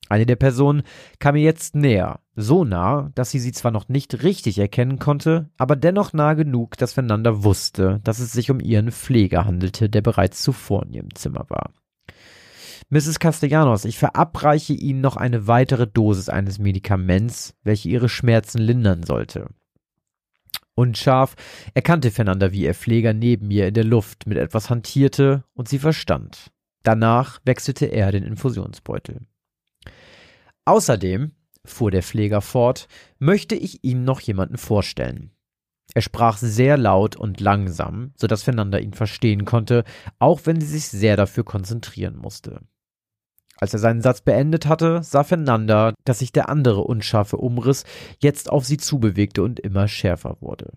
Eine der Personen kam ihr jetzt näher, so nah, dass sie sie zwar noch nicht richtig erkennen konnte, aber dennoch nah genug, dass Fernanda wusste, dass es sich um ihren Pfleger handelte, der bereits zuvor in ihrem Zimmer war. Mrs. Castellanos, ich verabreiche Ihnen noch eine weitere Dosis eines Medikaments, welche Ihre Schmerzen lindern sollte. Unscharf erkannte Fernanda, wie ihr Pfleger neben ihr in der Luft mit etwas hantierte, und sie verstand. Danach wechselte er den Infusionsbeutel. Außerdem, fuhr der Pfleger fort, möchte ich ihm noch jemanden vorstellen. Er sprach sehr laut und langsam, so dass Fernanda ihn verstehen konnte, auch wenn sie sich sehr dafür konzentrieren musste. Als er seinen Satz beendet hatte, sah Fernanda, dass sich der andere unscharfe Umriss jetzt auf sie zubewegte und immer schärfer wurde.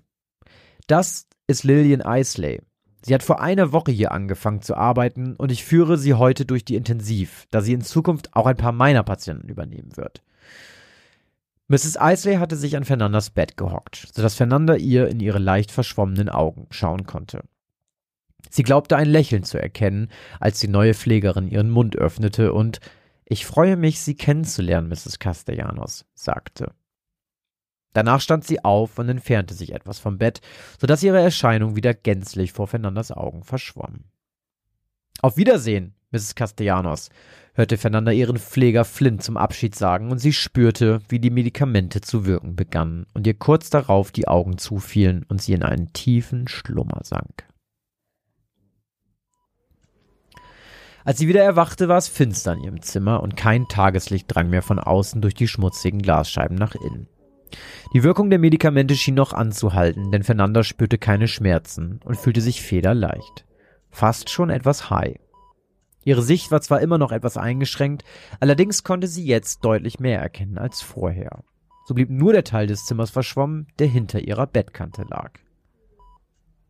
Das ist Lillian Isley. Sie hat vor einer Woche hier angefangen zu arbeiten und ich führe sie heute durch die Intensiv, da sie in Zukunft auch ein paar meiner Patienten übernehmen wird. Mrs. Isley hatte sich an Fernandas Bett gehockt, sodass Fernanda ihr in ihre leicht verschwommenen Augen schauen konnte. Sie glaubte ein Lächeln zu erkennen, als die neue Pflegerin ihren Mund öffnete und Ich freue mich, Sie kennenzulernen, Mrs. Castellanos, sagte. Danach stand sie auf und entfernte sich etwas vom Bett, so dass ihre Erscheinung wieder gänzlich vor Fernandas Augen verschwamm. Auf Wiedersehen, Mrs. Castellanos, hörte Fernanda ihren Pfleger Flint zum Abschied sagen, und sie spürte, wie die Medikamente zu wirken begannen und ihr kurz darauf die Augen zufielen und sie in einen tiefen Schlummer sank. Als sie wieder erwachte, war es finster in ihrem Zimmer und kein Tageslicht drang mehr von außen durch die schmutzigen Glasscheiben nach innen. Die Wirkung der Medikamente schien noch anzuhalten, denn Fernanda spürte keine Schmerzen und fühlte sich federleicht. Fast schon etwas high. Ihre Sicht war zwar immer noch etwas eingeschränkt, allerdings konnte sie jetzt deutlich mehr erkennen als vorher. So blieb nur der Teil des Zimmers verschwommen, der hinter ihrer Bettkante lag.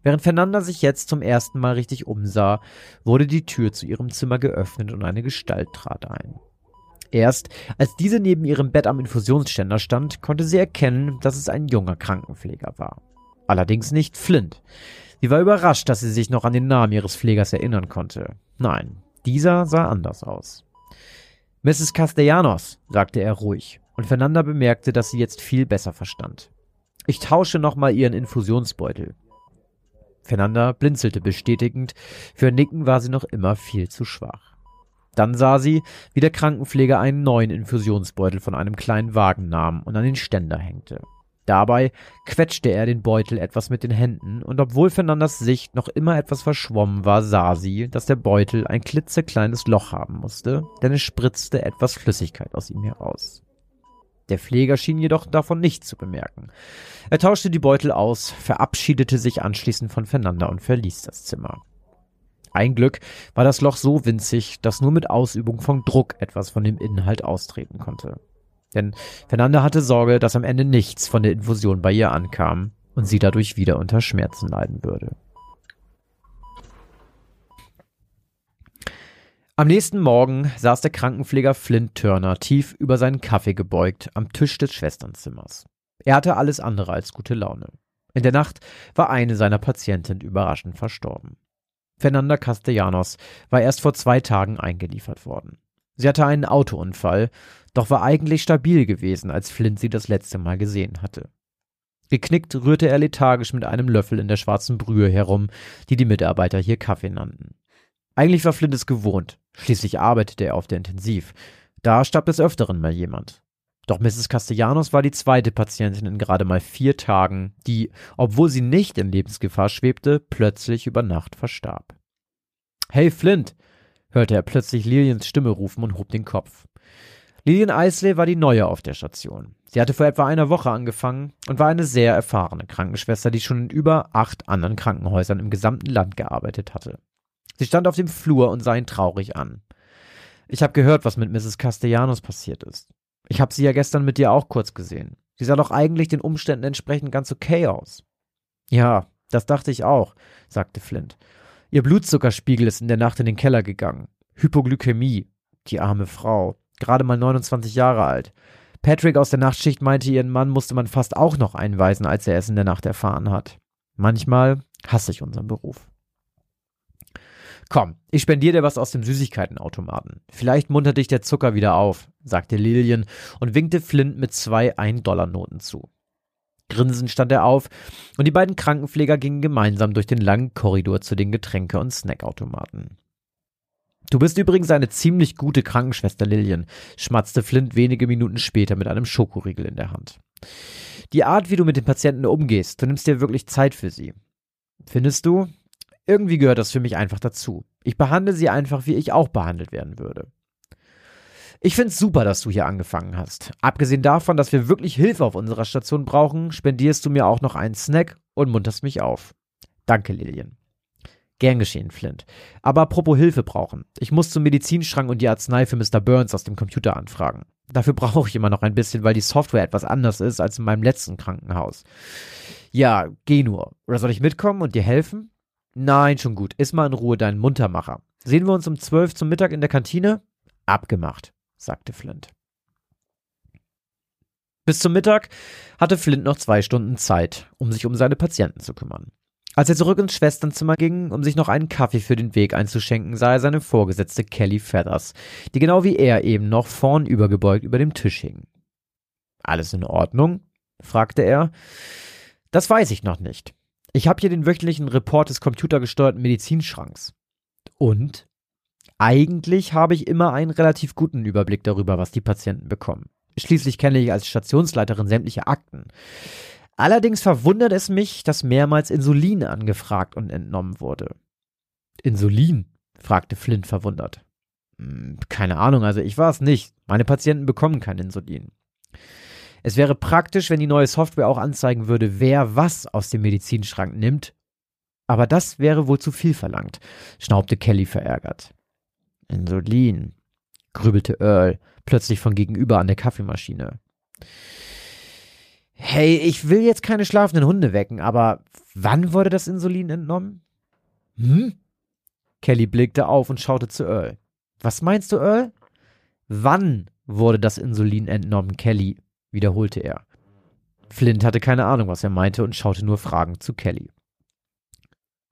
Während Fernanda sich jetzt zum ersten Mal richtig umsah, wurde die Tür zu ihrem Zimmer geöffnet und eine Gestalt trat ein. Erst als diese neben ihrem Bett am Infusionsständer stand, konnte sie erkennen, dass es ein junger Krankenpfleger war. Allerdings nicht Flint. Sie war überrascht, dass sie sich noch an den Namen ihres Pflegers erinnern konnte. Nein, dieser sah anders aus. Mrs. Castellanos, sagte er ruhig, und Fernanda bemerkte, dass sie jetzt viel besser verstand. Ich tausche nochmal ihren Infusionsbeutel. Fernanda blinzelte bestätigend, für Nicken war sie noch immer viel zu schwach. Dann sah sie, wie der Krankenpfleger einen neuen Infusionsbeutel von einem kleinen Wagen nahm und an den Ständer hängte. Dabei quetschte er den Beutel etwas mit den Händen, und obwohl Fernandas Sicht noch immer etwas verschwommen war, sah sie, dass der Beutel ein klitzekleines Loch haben musste, denn es spritzte etwas Flüssigkeit aus ihm heraus. Der Pfleger schien jedoch davon nichts zu bemerken. Er tauschte die Beutel aus, verabschiedete sich anschließend von Fernanda und verließ das Zimmer. Ein Glück war das Loch so winzig, dass nur mit Ausübung von Druck etwas von dem Inhalt austreten konnte. Denn Fernanda hatte Sorge, dass am Ende nichts von der Infusion bei ihr ankam und sie dadurch wieder unter Schmerzen leiden würde. Am nächsten Morgen saß der Krankenpfleger Flint Turner tief über seinen Kaffee gebeugt am Tisch des Schwesternzimmers. Er hatte alles andere als gute Laune. In der Nacht war eine seiner Patienten überraschend verstorben. Fernanda Castellanos war erst vor zwei Tagen eingeliefert worden. Sie hatte einen Autounfall, doch war eigentlich stabil gewesen, als Flint sie das letzte Mal gesehen hatte. Geknickt rührte er lethargisch mit einem Löffel in der schwarzen Brühe herum, die die Mitarbeiter hier Kaffee nannten. Eigentlich war Flint es gewohnt, schließlich arbeitete er auf der Intensiv. Da starb des Öfteren mal jemand. Doch Mrs. Castellanos war die zweite Patientin in gerade mal vier Tagen, die, obwohl sie nicht in Lebensgefahr schwebte, plötzlich über Nacht verstarb. Hey Flint, hörte er plötzlich Liliens Stimme rufen und hob den Kopf. Lillian Eisley war die Neue auf der Station. Sie hatte vor etwa einer Woche angefangen und war eine sehr erfahrene Krankenschwester, die schon in über acht anderen Krankenhäusern im gesamten Land gearbeitet hatte. Sie stand auf dem Flur und sah ihn traurig an. Ich habe gehört, was mit Mrs. Castellanos passiert ist. Ich habe sie ja gestern mit dir auch kurz gesehen. Sie sah doch eigentlich den Umständen entsprechend ganz okay aus. Ja, das dachte ich auch, sagte Flint. Ihr Blutzuckerspiegel ist in der Nacht in den Keller gegangen. Hypoglykämie. Die arme Frau. Gerade mal 29 Jahre alt. Patrick aus der Nachtschicht meinte, ihren Mann musste man fast auch noch einweisen, als er es in der Nacht erfahren hat. Manchmal hasse ich unseren Beruf. Komm, ich spendiere dir was aus dem Süßigkeitenautomaten. Vielleicht muntert dich der Zucker wieder auf, sagte Lillian und winkte Flint mit zwei Ein-Dollar-Noten zu. Grinsend stand er auf und die beiden Krankenpfleger gingen gemeinsam durch den langen Korridor zu den Getränke- und Snackautomaten. Du bist übrigens eine ziemlich gute Krankenschwester, Lillian, schmatzte Flint wenige Minuten später mit einem Schokoriegel in der Hand. Die Art, wie du mit den Patienten umgehst, du nimmst dir wirklich Zeit für sie. Findest du? Irgendwie gehört das für mich einfach dazu. Ich behandle sie einfach, wie ich auch behandelt werden würde. Ich find's super, dass du hier angefangen hast. Abgesehen davon, dass wir wirklich Hilfe auf unserer Station brauchen, spendierst du mir auch noch einen Snack und munterst mich auf. Danke, Lillian. Gern geschehen, Flint. Aber apropos Hilfe brauchen. Ich muss zum Medizinschrank und die Arznei für Mr. Burns aus dem Computer anfragen. Dafür brauche ich immer noch ein bisschen, weil die Software etwas anders ist als in meinem letzten Krankenhaus. Ja, geh nur. Oder soll ich mitkommen und dir helfen? Nein, schon gut. Iss mal in Ruhe deinen Muntermacher. Sehen wir uns um zwölf zum Mittag in der Kantine? Abgemacht sagte Flint. Bis zum Mittag hatte Flint noch zwei Stunden Zeit, um sich um seine Patienten zu kümmern. Als er zurück ins Schwesternzimmer ging, um sich noch einen Kaffee für den Weg einzuschenken, sah er seine Vorgesetzte Kelly Feathers, die genau wie er eben noch vornübergebeugt über dem Tisch hing. Alles in Ordnung? fragte er. Das weiß ich noch nicht. Ich habe hier den wöchentlichen Report des computergesteuerten Medizinschranks. Und? Eigentlich habe ich immer einen relativ guten Überblick darüber, was die Patienten bekommen. Schließlich kenne ich als Stationsleiterin sämtliche Akten. Allerdings verwundert es mich, dass mehrmals Insulin angefragt und entnommen wurde. Insulin? fragte Flint verwundert. Hm, keine Ahnung, also ich war es nicht. Meine Patienten bekommen kein Insulin. Es wäre praktisch, wenn die neue Software auch anzeigen würde, wer was aus dem Medizinschrank nimmt. Aber das wäre wohl zu viel verlangt, schnaubte Kelly verärgert. Insulin, grübelte Earl, plötzlich von gegenüber an der Kaffeemaschine. Hey, ich will jetzt keine schlafenden Hunde wecken, aber wann wurde das Insulin entnommen? Hm? Kelly blickte auf und schaute zu Earl. Was meinst du, Earl? Wann wurde das Insulin entnommen, Kelly? Wiederholte er. Flint hatte keine Ahnung, was er meinte und schaute nur fragend zu Kelly.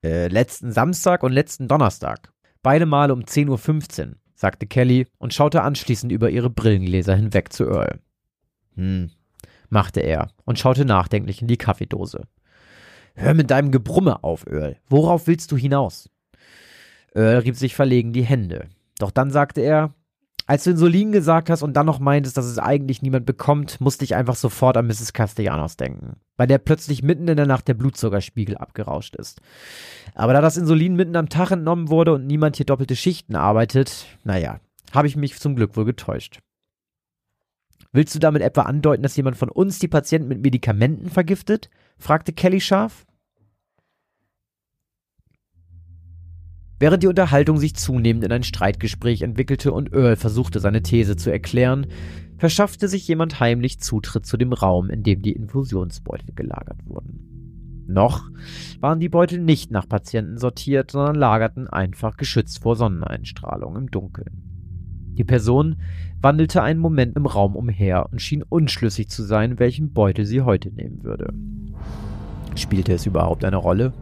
Äh, letzten Samstag und letzten Donnerstag, Beide Male um 10.15 Uhr, sagte Kelly und schaute anschließend über ihre Brillengläser hinweg zu Earl. Hm, machte er und schaute nachdenklich in die Kaffeedose. Hör mit deinem Gebrumme auf, Earl. Worauf willst du hinaus? Earl rieb sich verlegen die Hände. Doch dann sagte er, Als du Insulin gesagt hast und dann noch meintest, dass es eigentlich niemand bekommt, musste ich einfach sofort an Mrs. Castellanos denken, bei der plötzlich mitten in der Nacht der Blutzuckerspiegel abgerauscht ist. Aber da das Insulin mitten am Tag entnommen wurde und niemand hier doppelte Schichten arbeitet, naja, habe ich mich zum Glück wohl getäuscht. Willst du damit etwa andeuten, dass jemand von uns die Patienten mit Medikamenten vergiftet? fragte Kelly scharf. Während die Unterhaltung sich zunehmend in ein Streitgespräch entwickelte und Earl versuchte, seine These zu erklären, verschaffte sich jemand heimlich Zutritt zu dem Raum, in dem die Infusionsbeutel gelagert wurden. Noch waren die Beutel nicht nach Patienten sortiert, sondern lagerten einfach geschützt vor Sonneneinstrahlung im Dunkeln. Die Person wandelte einen Moment im Raum umher und schien unschlüssig zu sein, welchen Beutel sie heute nehmen würde. Spielte es überhaupt eine Rolle?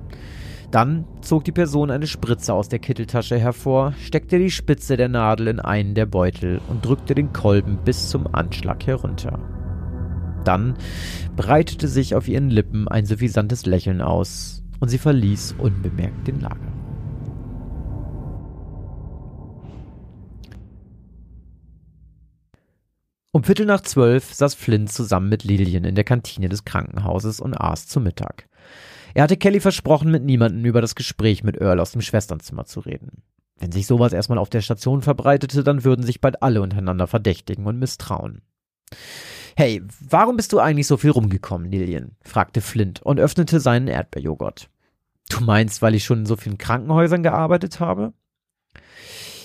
Dann zog die Person eine Spritze aus der Kitteltasche hervor, steckte die Spitze der Nadel in einen der Beutel und drückte den Kolben bis zum Anschlag herunter. Dann breitete sich auf ihren Lippen ein suffisantes Lächeln aus und sie verließ unbemerkt den Lager. Um Viertel nach zwölf saß Flynn zusammen mit Lillian in der Kantine des Krankenhauses und aß zu Mittag. Er hatte Kelly versprochen, mit niemandem über das Gespräch mit Earl aus dem Schwesternzimmer zu reden. Wenn sich sowas erstmal auf der Station verbreitete, dann würden sich bald alle untereinander verdächtigen und misstrauen. Hey, warum bist du eigentlich so viel rumgekommen, Lillian? fragte Flint und öffnete seinen Erdbeerjoghurt. Du meinst, weil ich schon in so vielen Krankenhäusern gearbeitet habe?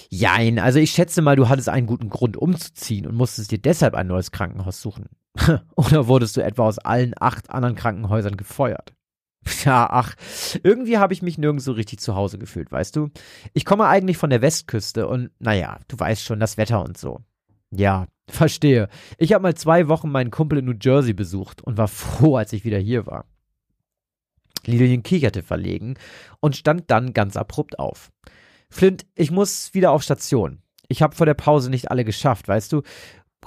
Jein, also ich schätze mal, du hattest einen guten Grund umzuziehen und musstest dir deshalb ein neues Krankenhaus suchen. (laughs) Oder wurdest du etwa aus allen acht anderen Krankenhäusern gefeuert? (laughs) Ja, ach, irgendwie habe ich mich nirgends so richtig zu Hause gefühlt, weißt du? Ich komme eigentlich von der Westküste und naja, du weißt schon, das Wetter und so. Ja, (laughs) verstehe. Ich habe mal zwei Wochen meinen Kumpel in New Jersey besucht und war (laughs) froh, als ich wieder hier war. Lillian kicherte verlegen und stand dann ganz abrupt auf. Flint, ich muss wieder auf Station. Ich habe vor der Pause nicht alle geschafft, weißt du?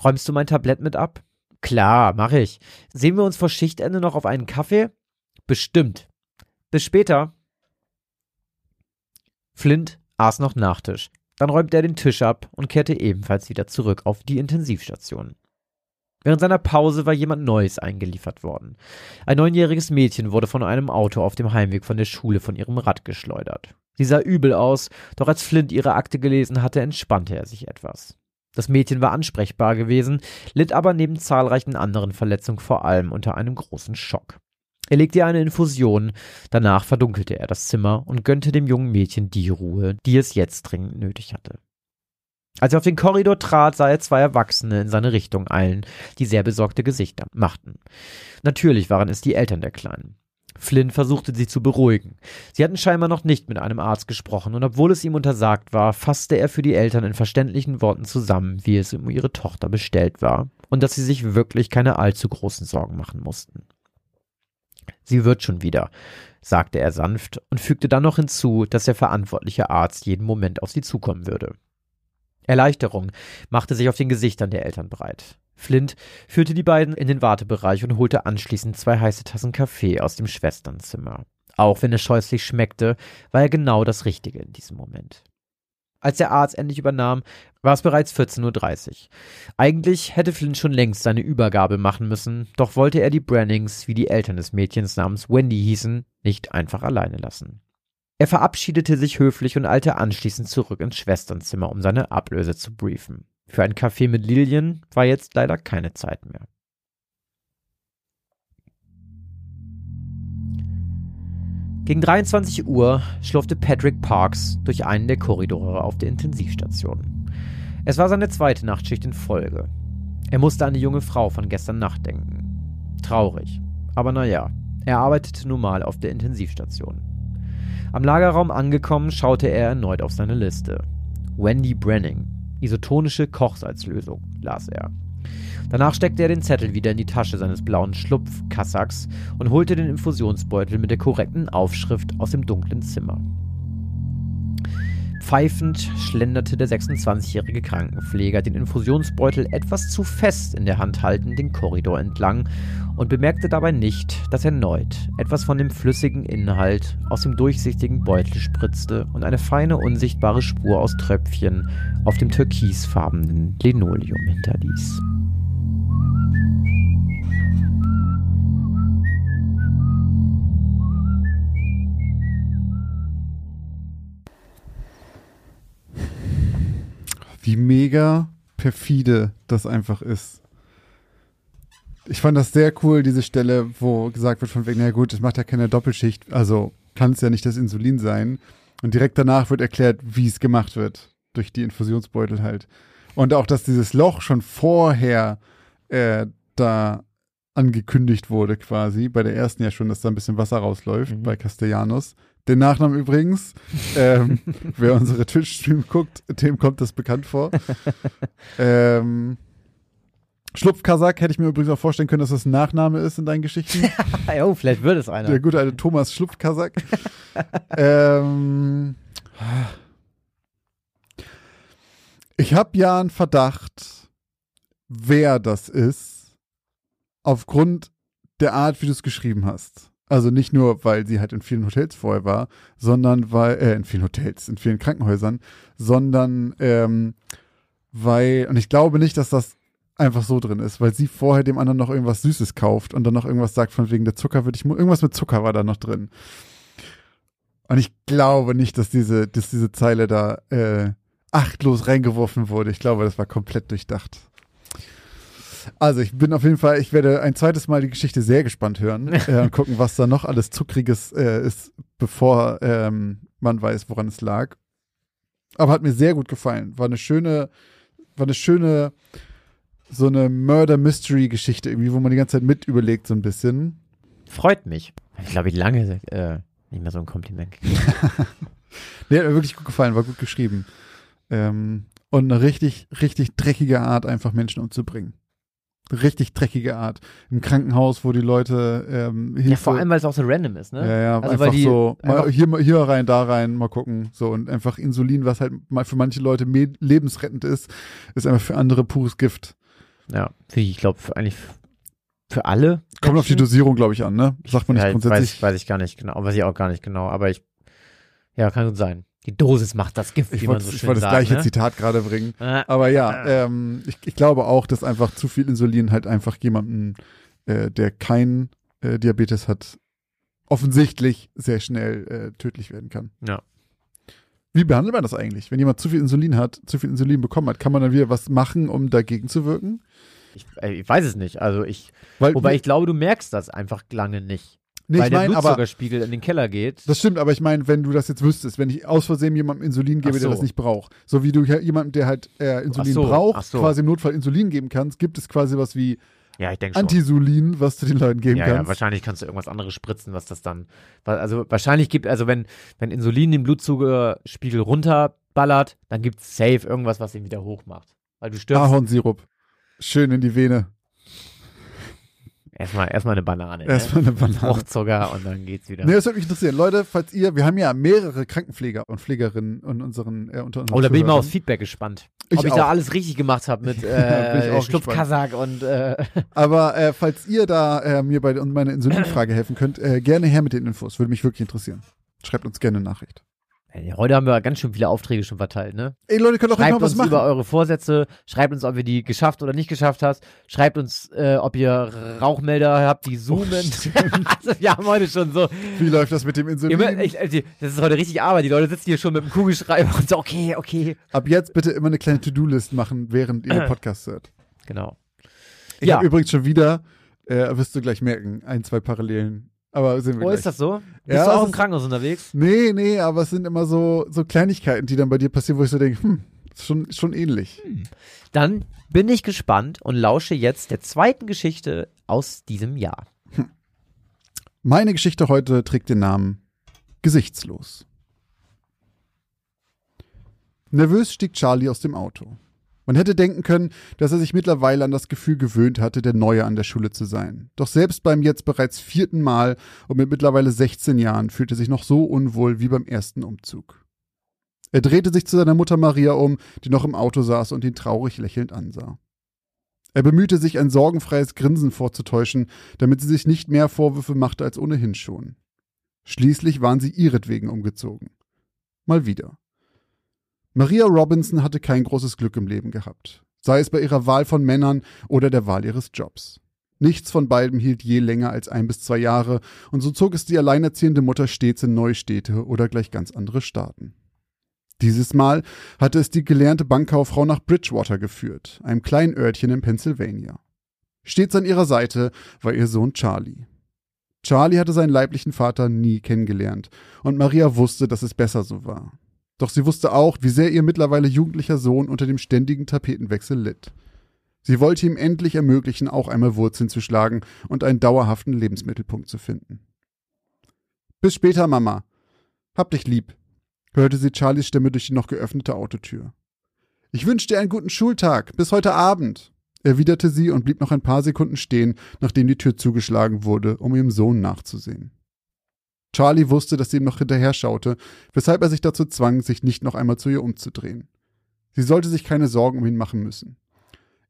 Räumst du mein Tablett mit ab? Klar, mach ich. Sehen wir uns vor Schichtende noch auf einen Kaffee? Bestimmt. Bis später. Flint aß noch Nachtisch. Dann räumte er den Tisch ab und kehrte ebenfalls wieder zurück auf die Intensivstation. Während seiner Pause war jemand Neues eingeliefert worden. Ein neunjähriges Mädchen wurde von einem Auto auf dem Heimweg von der Schule von ihrem Rad geschleudert. Sie sah übel aus, doch als Flint ihre Akte gelesen hatte, entspannte er sich etwas. Das Mädchen war ansprechbar gewesen, litt aber neben zahlreichen anderen Verletzungen vor allem unter einem großen Schock. Er legte ihr eine Infusion, danach verdunkelte er das Zimmer und gönnte dem jungen Mädchen die Ruhe, die es jetzt dringend nötig hatte. Als er auf den Korridor trat, sah er zwei Erwachsene in seine Richtung eilen, die sehr besorgte Gesichter machten. Natürlich waren es die Eltern der Kleinen. Flynn versuchte sie zu beruhigen. Sie hatten scheinbar noch nicht mit einem Arzt gesprochen, und obwohl es ihm untersagt war, fasste er für die Eltern in verständlichen Worten zusammen, wie es um ihre Tochter bestellt war, und dass sie sich wirklich keine allzu großen Sorgen machen mussten. Sie wird schon wieder, sagte er sanft und fügte dann noch hinzu, dass der verantwortliche Arzt jeden Moment auf sie zukommen würde. Erleichterung machte sich auf den Gesichtern der Eltern breit. Flint führte die beiden in den Wartebereich und holte anschließend zwei heiße Tassen Kaffee aus dem Schwesternzimmer. Auch wenn es scheußlich schmeckte, war er genau das Richtige in diesem Moment. Als der Arzt endlich übernahm, war es bereits 14.30 Uhr. Eigentlich hätte Flynn schon längst seine Übergabe machen müssen, doch wollte er die Brannings, wie die Eltern des Mädchens namens Wendy hießen, nicht einfach alleine lassen. Er verabschiedete sich höflich und eilte anschließend zurück ins Schwesternzimmer, um seine Ablöse zu briefen. Für ein Café mit Lilien war jetzt leider keine Zeit mehr. Gegen 23 Uhr schlurfte Patrick Parks durch einen der Korridore auf der Intensivstation. Es war seine zweite Nachtschicht in Folge. Er musste an die junge Frau von gestern Nacht denken. Traurig. Aber naja, er arbeitete nun mal auf der Intensivstation. Am Lagerraum angekommen, schaute er erneut auf seine Liste. Wendy Brenning, isotonische Kochsalzlösung, las er. Danach steckte er den Zettel wieder in die Tasche seines blauen Schlupfkassacks und holte den Infusionsbeutel mit der korrekten Aufschrift aus dem dunklen Zimmer. Pfeifend schlenderte der 26-jährige Krankenpfleger den Infusionsbeutel etwas zu fest in der Hand haltend den Korridor entlang und bemerkte dabei nicht, dass erneut etwas von dem flüssigen Inhalt aus dem durchsichtigen Beutel spritzte und eine feine unsichtbare Spur aus Tröpfchen auf dem türkisfarbenen Linoleum hinterließ. Wie mega perfide das einfach ist. Ich fand das sehr cool, diese Stelle, wo gesagt wird von wegen, na gut, es macht ja keine Doppelschicht, also kann es ja nicht das Insulin sein. Und direkt danach wird erklärt, wie es gemacht wird. Durch die Infusionsbeutel halt. Und auch, dass dieses Loch schon vorher äh, da angekündigt wurde quasi. Bei der ersten ja schon, dass da ein bisschen Wasser rausläuft, Mhm. bei Castellanos. Den Nachnamen übrigens, ähm, (laughs) wer unsere Twitch-Stream guckt, dem kommt das bekannt vor. (laughs) ähm, Schlupfkasak hätte ich mir übrigens auch vorstellen können, dass das ein Nachname ist in deinen Geschichten. (laughs) oh, vielleicht wird es einer. Der gute alte Thomas Schlupfkasak. ähm, ich habe ja einen Verdacht, wer das ist, aufgrund der Art, wie du es geschrieben hast. Also nicht nur, weil sie halt in vielen Hotels vorher war, sondern weil, äh, in vielen Hotels, in vielen Krankenhäusern, sondern ähm, weil, und ich glaube nicht, dass das einfach so drin ist, weil sie vorher dem anderen noch irgendwas Süßes kauft und dann noch irgendwas sagt von wegen der Zucker würde ich, irgendwas mit Zucker war da noch drin. Und ich glaube nicht, dass diese, dass diese Zeile da äh, achtlos reingeworfen wurde. Ich glaube, das war komplett durchdacht. Also ich bin auf jeden Fall, ich werde ein zweites Mal die Geschichte sehr gespannt hören (laughs) äh, und gucken, was da noch alles Zuckriges äh, ist, bevor ähm, man weiß, woran es lag. Aber hat mir sehr gut gefallen. War eine schöne, war eine schöne, so eine Murder-Mystery-Geschichte irgendwie, wo man die ganze Zeit mit überlegt so ein bisschen. Freut mich. Ich glaube, ich lange äh, nicht mehr so ein Kompliment gekriegt. (laughs) Nee, hat mir wirklich gut gefallen, war gut geschrieben. Ähm, und eine richtig, richtig dreckige Art, einfach Menschen umzubringen. Richtig dreckige Art. Im Krankenhaus, wo die Leute ähm, Hilfe, Ja, vor allem, weil es auch so random ist, ne? ja, ja, Also, einfach weil die so, mal hier, hier rein, da rein, mal gucken. So, und einfach Insulin, was halt mal für manche Leute lebensrettend ist, ist einfach für andere pures Gift. Ja, ich glaube, für eigentlich für alle. Kommt auf die. Dosierung, glaube ich, an, ne? Sagt man nicht ja, grundsätzlich. Weiß, weiß ich gar nicht genau, weiß ich auch gar nicht genau, aber ich, ja, kann gut sein. Die Dosis macht das Gift, Ich wie man wollte so ich schön wollte das gleiche ne? Zitat gerade bringen. Äh, (laughs) Aber ja, ähm, ich, ich glaube auch, dass einfach zu viel Insulin halt einfach jemanden, äh, der kein äh, Diabetes hat, offensichtlich sehr schnell äh, tödlich werden kann. Ja. Wie behandelt man das eigentlich? Wenn jemand zu viel Insulin hat, zu viel Insulin bekommen hat, kann man dann wieder was machen, um dagegen zu wirken? ich, äh, ich weiß es nicht. Also ich, Weil, wobei ich glaube, du merkst das einfach lange nicht. Nee, weil ich der meine, aber Blutzuckerspiegel in den Keller geht. das stimmt, aber ich meine, wenn du das jetzt wüsstest, wenn ich aus Versehen jemandem Insulin gebe, Ach der so. das nicht braucht, so wie du ja jemandem, der halt äh, Insulin so, braucht, so. quasi im Notfall Insulin geben kannst, gibt es quasi was wie Ja, ich denke schon. Antisulin, was du den Leuten geben ja, ja, kannst. wahrscheinlich kannst du irgendwas anderes spritzen, was das dann, also wahrscheinlich gibt, also wenn, wenn Insulin den Blutzuckerspiegel runterballert, dann gibt es safe irgendwas, was ihn wieder hoch macht. Weil du stirbst Ahornsirup. Schön in die Vene. Erstmal, erstmal eine Banane. Erstmal ne? eine Banane. Fruchtzucker und dann geht's wieder. Nee, das würde mich interessieren. Leute, falls ihr, wir haben ja mehrere Krankenpfleger und Pflegerinnen und unseren, äh, unter unseren Oh, da bin ich mal aufs Feedback gespannt. Ich Ob ich auch. da alles richtig gemacht habe mit (laughs) äh, Schlupfkasak und äh, (laughs) Aber äh, falls ihr da äh, mir bei meiner Insulinfrage helfen könnt, äh, gerne her mit den Infos. Würde mich wirklich interessieren. Schreibt uns gerne eine Nachricht. Heute haben wir ganz schön viele Aufträge schon verteilt, ne? Ey, Leute, könnt doch Schreibt mal was uns machen. über eure Vorsätze, schreibt uns, ob ihr die geschafft oder nicht geschafft hast. Schreibt uns, äh, ob ihr Rauchmelder habt, die zoomen. (laughs) also wir haben heute schon so. Wie läuft das mit dem Insulin? Immer, ich, also, das ist heute richtig Arbeit. Die Leute sitzen hier schon mit dem Kugelschreiber und so, okay, okay. Ab jetzt bitte immer eine kleine To-Do-List machen, während ihr den (clears throat) Podcast hört. Genau. Ich Ja. habe übrigens schon wieder, äh, wirst du gleich merken, ein, zwei Parallelen. Aber sehen wir Wo gleich. ist das so? Bist Ja, du auch im Krankenhaus unterwegs? Nee, nee, aber es sind immer so, so Kleinigkeiten, die dann bei dir passieren, wo ich so denke, hm, schon, ist schon ähnlich. Dann bin ich gespannt und lausche jetzt der zweiten Geschichte aus diesem Jahr. Meine Geschichte heute trägt den Namen Gesichtslos. Nervös stieg Charlie aus dem Auto. Man hätte denken können, dass er sich mittlerweile an das Gefühl gewöhnt hatte, der Neue an der Schule zu sein. Doch selbst beim jetzt bereits vierten Mal und mit mittlerweile 16 Jahren fühlte er sich noch so unwohl wie beim ersten Umzug. Er drehte sich zu seiner Mutter Maria um, die noch im Auto saß und ihn traurig lächelnd ansah. Er bemühte sich, ein sorgenfreies Grinsen vorzutäuschen, damit sie sich nicht mehr Vorwürfe machte als ohnehin schon. Schließlich waren sie ihretwegen umgezogen. Mal wieder. Maria Robinson hatte kein großes Glück im Leben gehabt, sei es bei ihrer Wahl von Männern oder der Wahl ihres Jobs. Nichts von beidem hielt je länger als ein bis zwei Jahre, und so zog es die alleinerziehende Mutter stets in neue Städte oder gleich ganz andere Staaten. Dieses Mal hatte es die gelernte Bankkauffrau nach Bridgewater geführt, einem kleinen Örtchen in Pennsylvania. Stets an ihrer Seite war ihr Sohn Charlie. Charlie hatte seinen leiblichen Vater nie kennengelernt, und Maria wusste, dass es besser so war. Doch sie wusste auch, wie sehr ihr mittlerweile jugendlicher Sohn unter dem ständigen Tapetenwechsel litt. Sie wollte ihm endlich ermöglichen, auch einmal Wurzeln zu schlagen und einen dauerhaften Lebensmittelpunkt zu finden. Bis später, Mama. Hab dich lieb, hörte sie Charlies Stimme durch die noch geöffnete Autotür. Ich wünsche dir einen guten Schultag. Bis heute Abend, erwiderte sie und blieb noch ein paar Sekunden stehen, nachdem die Tür zugeschlagen wurde, um ihrem Sohn nachzusehen. Charlie wusste, dass sie ihm noch hinterher schaute, weshalb er sich dazu zwang, sich nicht noch einmal zu ihr umzudrehen. Sie sollte sich keine Sorgen um ihn machen müssen.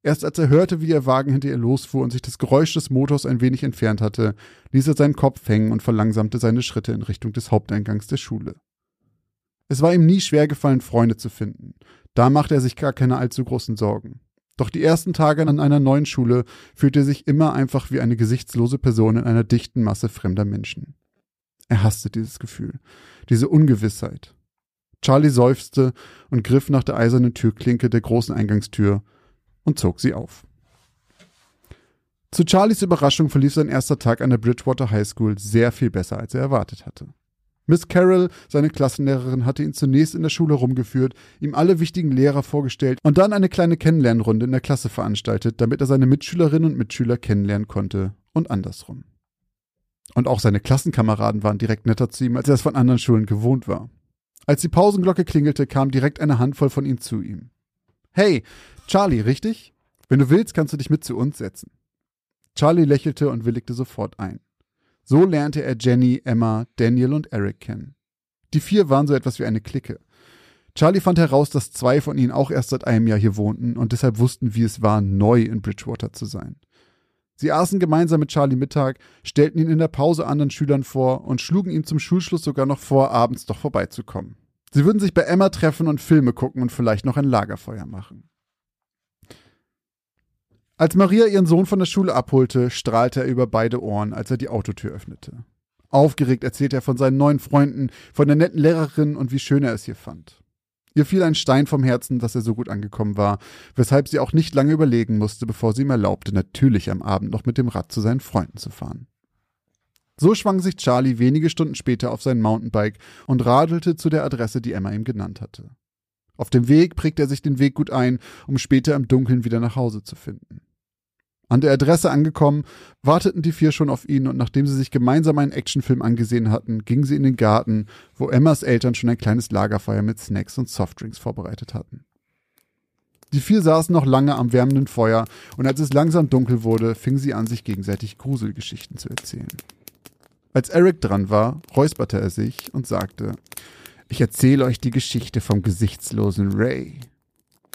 Erst als er hörte, wie ihr Wagen hinter ihr losfuhr und sich das Geräusch des Motors ein wenig entfernt hatte, ließ er seinen Kopf hängen und verlangsamte seine Schritte in Richtung des Haupteingangs der Schule. Es war ihm nie schwer gefallen, Freunde zu finden. Da machte er sich gar keine allzu großen Sorgen. Doch die ersten Tage an einer neuen Schule fühlte er sich immer einfach wie eine gesichtslose Person in einer dichten Masse fremder Menschen. Er hasste dieses Gefühl, diese Ungewissheit. Charlie seufzte und griff nach der eisernen Türklinke der großen Eingangstür und zog sie auf. Zu Charlies Überraschung verlief sein erster Tag an der Bridgewater High School sehr viel besser, als er erwartet hatte. Miss Carroll, seine Klassenlehrerin, hatte ihn zunächst in der Schule rumgeführt, ihm alle wichtigen Lehrer vorgestellt und dann eine kleine Kennenlernrunde in der Klasse veranstaltet, damit er seine Mitschülerinnen und Mitschüler kennenlernen konnte und andersrum. Und auch seine Klassenkameraden waren direkt netter zu ihm, als er es von anderen Schulen gewohnt war. Als die Pausenglocke klingelte, kam direkt eine Handvoll von ihnen zu ihm. Hey, Charlie, richtig? Wenn du willst, kannst du dich mit zu uns setzen. Charlie lächelte und willigte sofort ein. So lernte er Jenny, Emma, Daniel und Eric kennen. Die vier waren so etwas wie eine Clique. Charlie fand heraus, dass zwei von ihnen auch erst seit einem Jahr hier wohnten und deshalb wussten, wie es war, neu in Bridgewater zu sein. Sie aßen gemeinsam mit Charlie Mittag, stellten ihn in der Pause anderen Schülern vor und schlugen ihm zum Schulschluss sogar noch vor, abends doch vorbeizukommen. Sie würden sich bei Emma treffen und Filme gucken und vielleicht noch ein Lagerfeuer machen. Als Maria ihren Sohn von der Schule abholte, strahlte er über beide Ohren, als er die Autotür öffnete. Aufgeregt erzählte er von seinen neuen Freunden, von der netten Lehrerin und wie schön er es hier fand. Ihr fiel ein Stein vom Herzen, dass er so gut angekommen war, weshalb sie auch nicht lange überlegen musste, bevor sie ihm erlaubte, natürlich am Abend noch mit dem Rad zu seinen Freunden zu fahren. So schwang sich Charlie wenige Stunden später auf sein Mountainbike und radelte zu der Adresse, die Emma ihm genannt hatte. Auf dem Weg prägte er sich den Weg gut ein, um später im Dunkeln wieder nach Hause zu finden. An der Adresse angekommen, warteten die vier schon auf ihn und nachdem sie sich gemeinsam einen Actionfilm angesehen hatten, gingen sie in den Garten, wo Emmas Eltern schon ein kleines Lagerfeuer mit Snacks und Softdrinks vorbereitet hatten. Die vier saßen noch lange am wärmenden Feuer und als es langsam dunkel wurde, fingen sie an, sich gegenseitig Gruselgeschichten zu erzählen. Als Eric dran war, räusperte er sich und sagte, ich erzähle euch die Geschichte vom gesichtslosen Ray.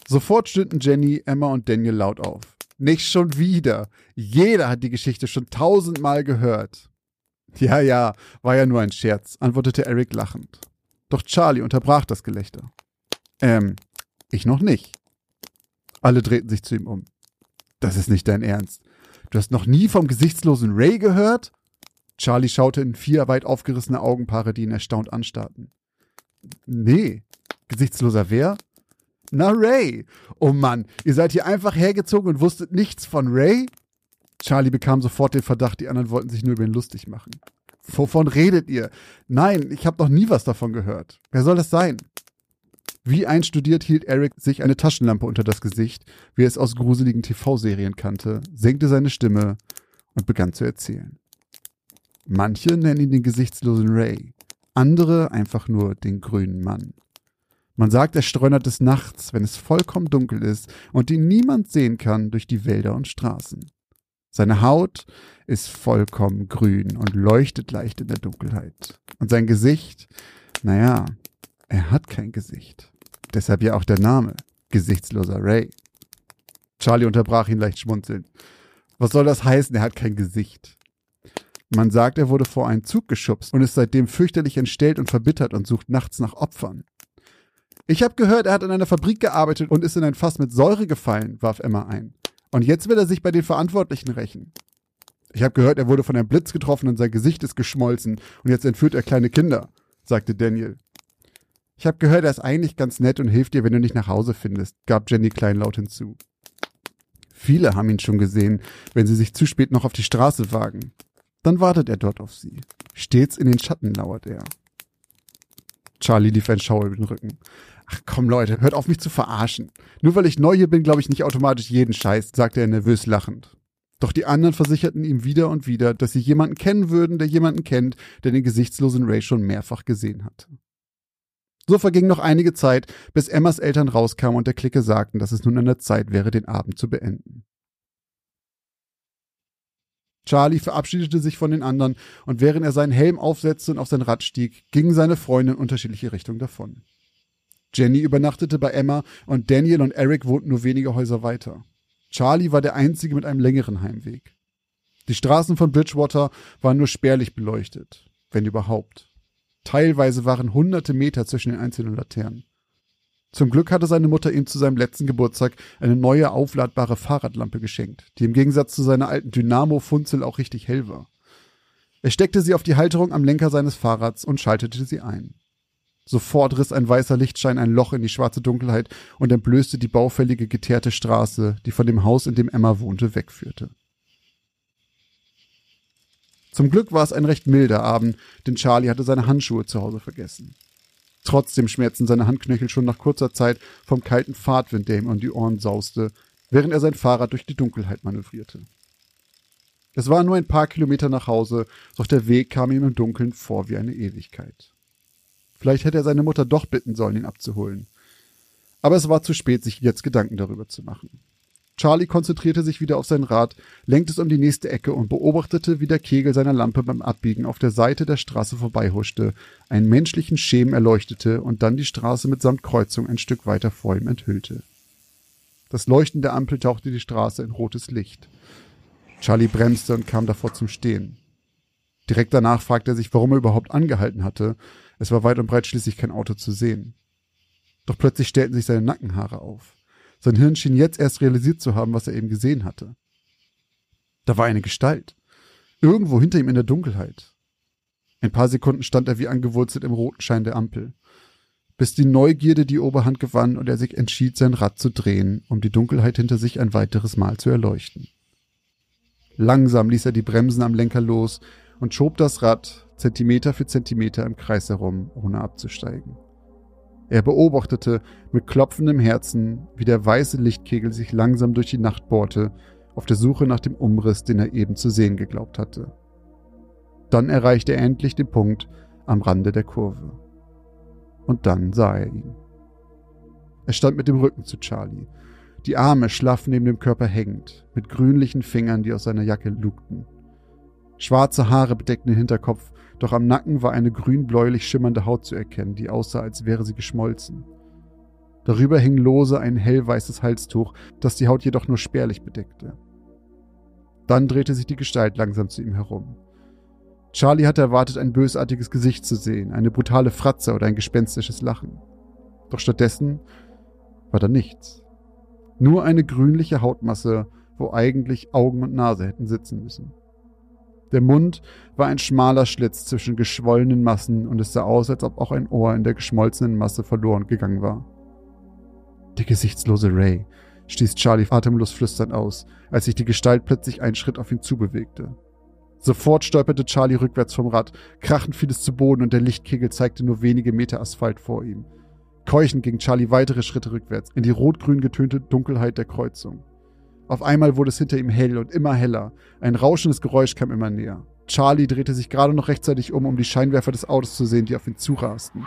Sofort stünden Jenny, Emma und Daniel laut auf. Nicht schon wieder. Jeder hat die Geschichte schon tausendmal gehört. Ja, ja, war ja nur ein Scherz, antwortete Eric lachend. Doch Charlie unterbrach das Gelächter. Ähm, ich noch nicht. Alle drehten sich zu ihm um. Das ist nicht dein Ernst. Du hast noch nie vom gesichtslosen Ray gehört? Charlie schaute in vier weit aufgerissene Augenpaare, die ihn erstaunt anstarrten. Nee. Gesichtsloser wer? Na, Ray. Oh Mann, ihr seid hier einfach hergezogen und wusstet nichts von Ray? Charlie bekam sofort den Verdacht, die anderen wollten sich nur über ihn lustig machen. Wovon redet ihr? Nein, ich habe noch nie was davon gehört. Wer soll das sein? Wie einstudiert hielt Eric sich eine Taschenlampe unter das Gesicht, wie er es aus gruseligen TV-Serien kannte, senkte seine Stimme und begann zu erzählen. Manche nennen ihn den gesichtslosen Ray, andere einfach nur den grünen Mann. Man sagt, er streunert des Nachts, wenn es vollkommen dunkel ist und ihn niemand sehen kann, durch die Wälder und Straßen. Seine Haut ist vollkommen grün und leuchtet leicht in der Dunkelheit. Und sein Gesicht, naja, er hat kein Gesicht. Deshalb ja auch der Name, gesichtsloser Ray. Charlie unterbrach ihn leicht schmunzelnd. Was soll das heißen? Er hat kein Gesicht. Man sagt, er wurde vor einen Zug geschubst und ist seitdem fürchterlich entstellt und verbittert und sucht nachts nach Opfern. Ich habe gehört, er hat in einer Fabrik gearbeitet und ist in ein Fass mit Säure gefallen, warf Emma ein. Und jetzt will er sich bei den Verantwortlichen rächen. Ich habe gehört, er wurde von einem Blitz getroffen und sein Gesicht ist geschmolzen und jetzt entführt er kleine Kinder, sagte Daniel. Ich habe gehört, er ist eigentlich ganz nett und hilft dir, wenn du nicht nach Hause findest, gab Jenny kleinlaut hinzu. Viele haben ihn schon gesehen, wenn sie sich zu spät noch auf die Straße wagen. Dann wartet er dort auf sie. Stets in den Schatten lauert er. Charlie lief ein Schauer über den Rücken. Ach komm Leute, hört auf mich zu verarschen. Nur weil ich neu hier bin, glaube ich nicht automatisch jeden Scheiß, sagte er nervös lachend. Doch die anderen versicherten ihm wieder und wieder, dass sie jemanden kennen würden, der jemanden kennt, der den gesichtslosen Ray schon mehrfach gesehen hatte. So verging noch einige Zeit, bis Emmas Eltern rauskamen und der Clique sagten, dass es nun an der Zeit wäre, den Abend zu beenden. Charlie verabschiedete sich von den anderen und während er seinen Helm aufsetzte und auf sein Rad stieg, gingen seine Freunde in unterschiedliche Richtungen davon. Jenny übernachtete bei Emma und Daniel und Eric wohnten nur wenige Häuser weiter. Charlie war der Einzige mit einem längeren Heimweg. Die Straßen von Bridgewater waren nur spärlich beleuchtet, wenn überhaupt. Teilweise waren hunderte Meter zwischen den einzelnen Laternen. Zum Glück hatte seine Mutter ihm zu seinem letzten Geburtstag eine neue aufladbare Fahrradlampe geschenkt, die im Gegensatz zu seiner alten Dynamo-Funzel auch richtig hell war. Er steckte sie auf die Halterung am Lenker seines Fahrrads und schaltete sie ein. Sofort riss ein weißer Lichtschein ein Loch in die schwarze Dunkelheit und entblößte die baufällige geteerte Straße, die von dem Haus, in dem Emma wohnte, wegführte. Zum Glück war es ein recht milder Abend, denn Charlie hatte seine Handschuhe zu Hause vergessen. Trotzdem schmerzten seine Handknöchel schon nach kurzer Zeit vom kalten Fahrtwind, der ihm um die Ohren sauste, während er sein Fahrrad durch die Dunkelheit manövrierte. Es waren nur ein paar Kilometer nach Hause, doch der Weg kam ihm im Dunkeln vor wie eine Ewigkeit. Vielleicht hätte er seine Mutter doch bitten sollen, ihn abzuholen. Aber es war zu spät, sich jetzt Gedanken darüber zu machen. Charlie konzentrierte sich wieder auf sein Rad, lenkte es um die nächste Ecke und beobachtete, wie der Kegel seiner Lampe beim Abbiegen auf der Seite der Straße vorbeihuschte, einen menschlichen Schemen erleuchtete und dann die Straße mitsamt Kreuzung ein Stück weiter vor ihm enthüllte. Das Leuchten der Ampel tauchte die Straße in rotes Licht. Charlie bremste und kam davor zum Stehen. Direkt danach fragte er sich, warum er überhaupt angehalten hatte. Es war weit und breit schließlich kein Auto zu sehen. Doch plötzlich stellten sich seine Nackenhaare auf. Sein Hirn schien jetzt erst realisiert zu haben, was er eben gesehen hatte. Da war eine Gestalt. Irgendwo hinter ihm in der Dunkelheit. Ein paar Sekunden stand er wie angewurzelt im roten Schein der Ampel, bis die Neugierde die Oberhand gewann und er sich entschied, sein Rad zu drehen, um die Dunkelheit hinter sich ein weiteres Mal zu erleuchten. Langsam ließ er die Bremsen am Lenker los und schob das Rad Zentimeter für Zentimeter im Kreis herum, ohne abzusteigen. Er beobachtete mit klopfendem Herzen, wie der weiße Lichtkegel sich langsam durch die Nacht bohrte, auf der Suche nach dem Umriss, den er eben zu sehen geglaubt hatte. Dann erreichte er endlich den Punkt am Rande der Kurve. Und dann sah er ihn. Er stand mit dem Rücken zu Charlie, die Arme schlaff neben dem Körper hängend, mit grünlichen Fingern, die aus seiner Jacke lugten. Schwarze Haare bedeckten den Hinterkopf doch am Nacken war eine grün-bläulich schimmernde Haut zu erkennen, die aussah, als wäre sie geschmolzen. Darüber hing lose ein hellweißes Halstuch, das die Haut jedoch nur spärlich bedeckte. Dann drehte sich die Gestalt langsam zu ihm herum. Charlie hatte erwartet, ein bösartiges Gesicht zu sehen, eine brutale Fratze oder ein gespenstisches Lachen. Doch stattdessen war da nichts. Nur eine grünliche Hautmasse, wo eigentlich Augen und Nase hätten sitzen müssen. Der Mund war ein schmaler Schlitz zwischen geschwollenen Massen und es sah aus, als ob auch ein Ohr in der geschmolzenen Masse verloren gegangen war. Der gesichtslose Ray, stieß Charlie atemlos flüsternd aus, als sich die Gestalt plötzlich einen Schritt auf ihn zubewegte. Sofort stolperte Charlie rückwärts vom Rad, krachend fiel es zu Boden und der Lichtkegel zeigte nur wenige Meter Asphalt vor ihm. Keuchend ging Charlie weitere Schritte rückwärts in die rot-grün getönte Dunkelheit der Kreuzung. Auf einmal wurde es hinter ihm hell und immer heller. Ein rauschendes Geräusch kam immer näher. Charlie drehte sich gerade noch rechtzeitig um, um die Scheinwerfer des Autos zu sehen, die auf ihn zurasten.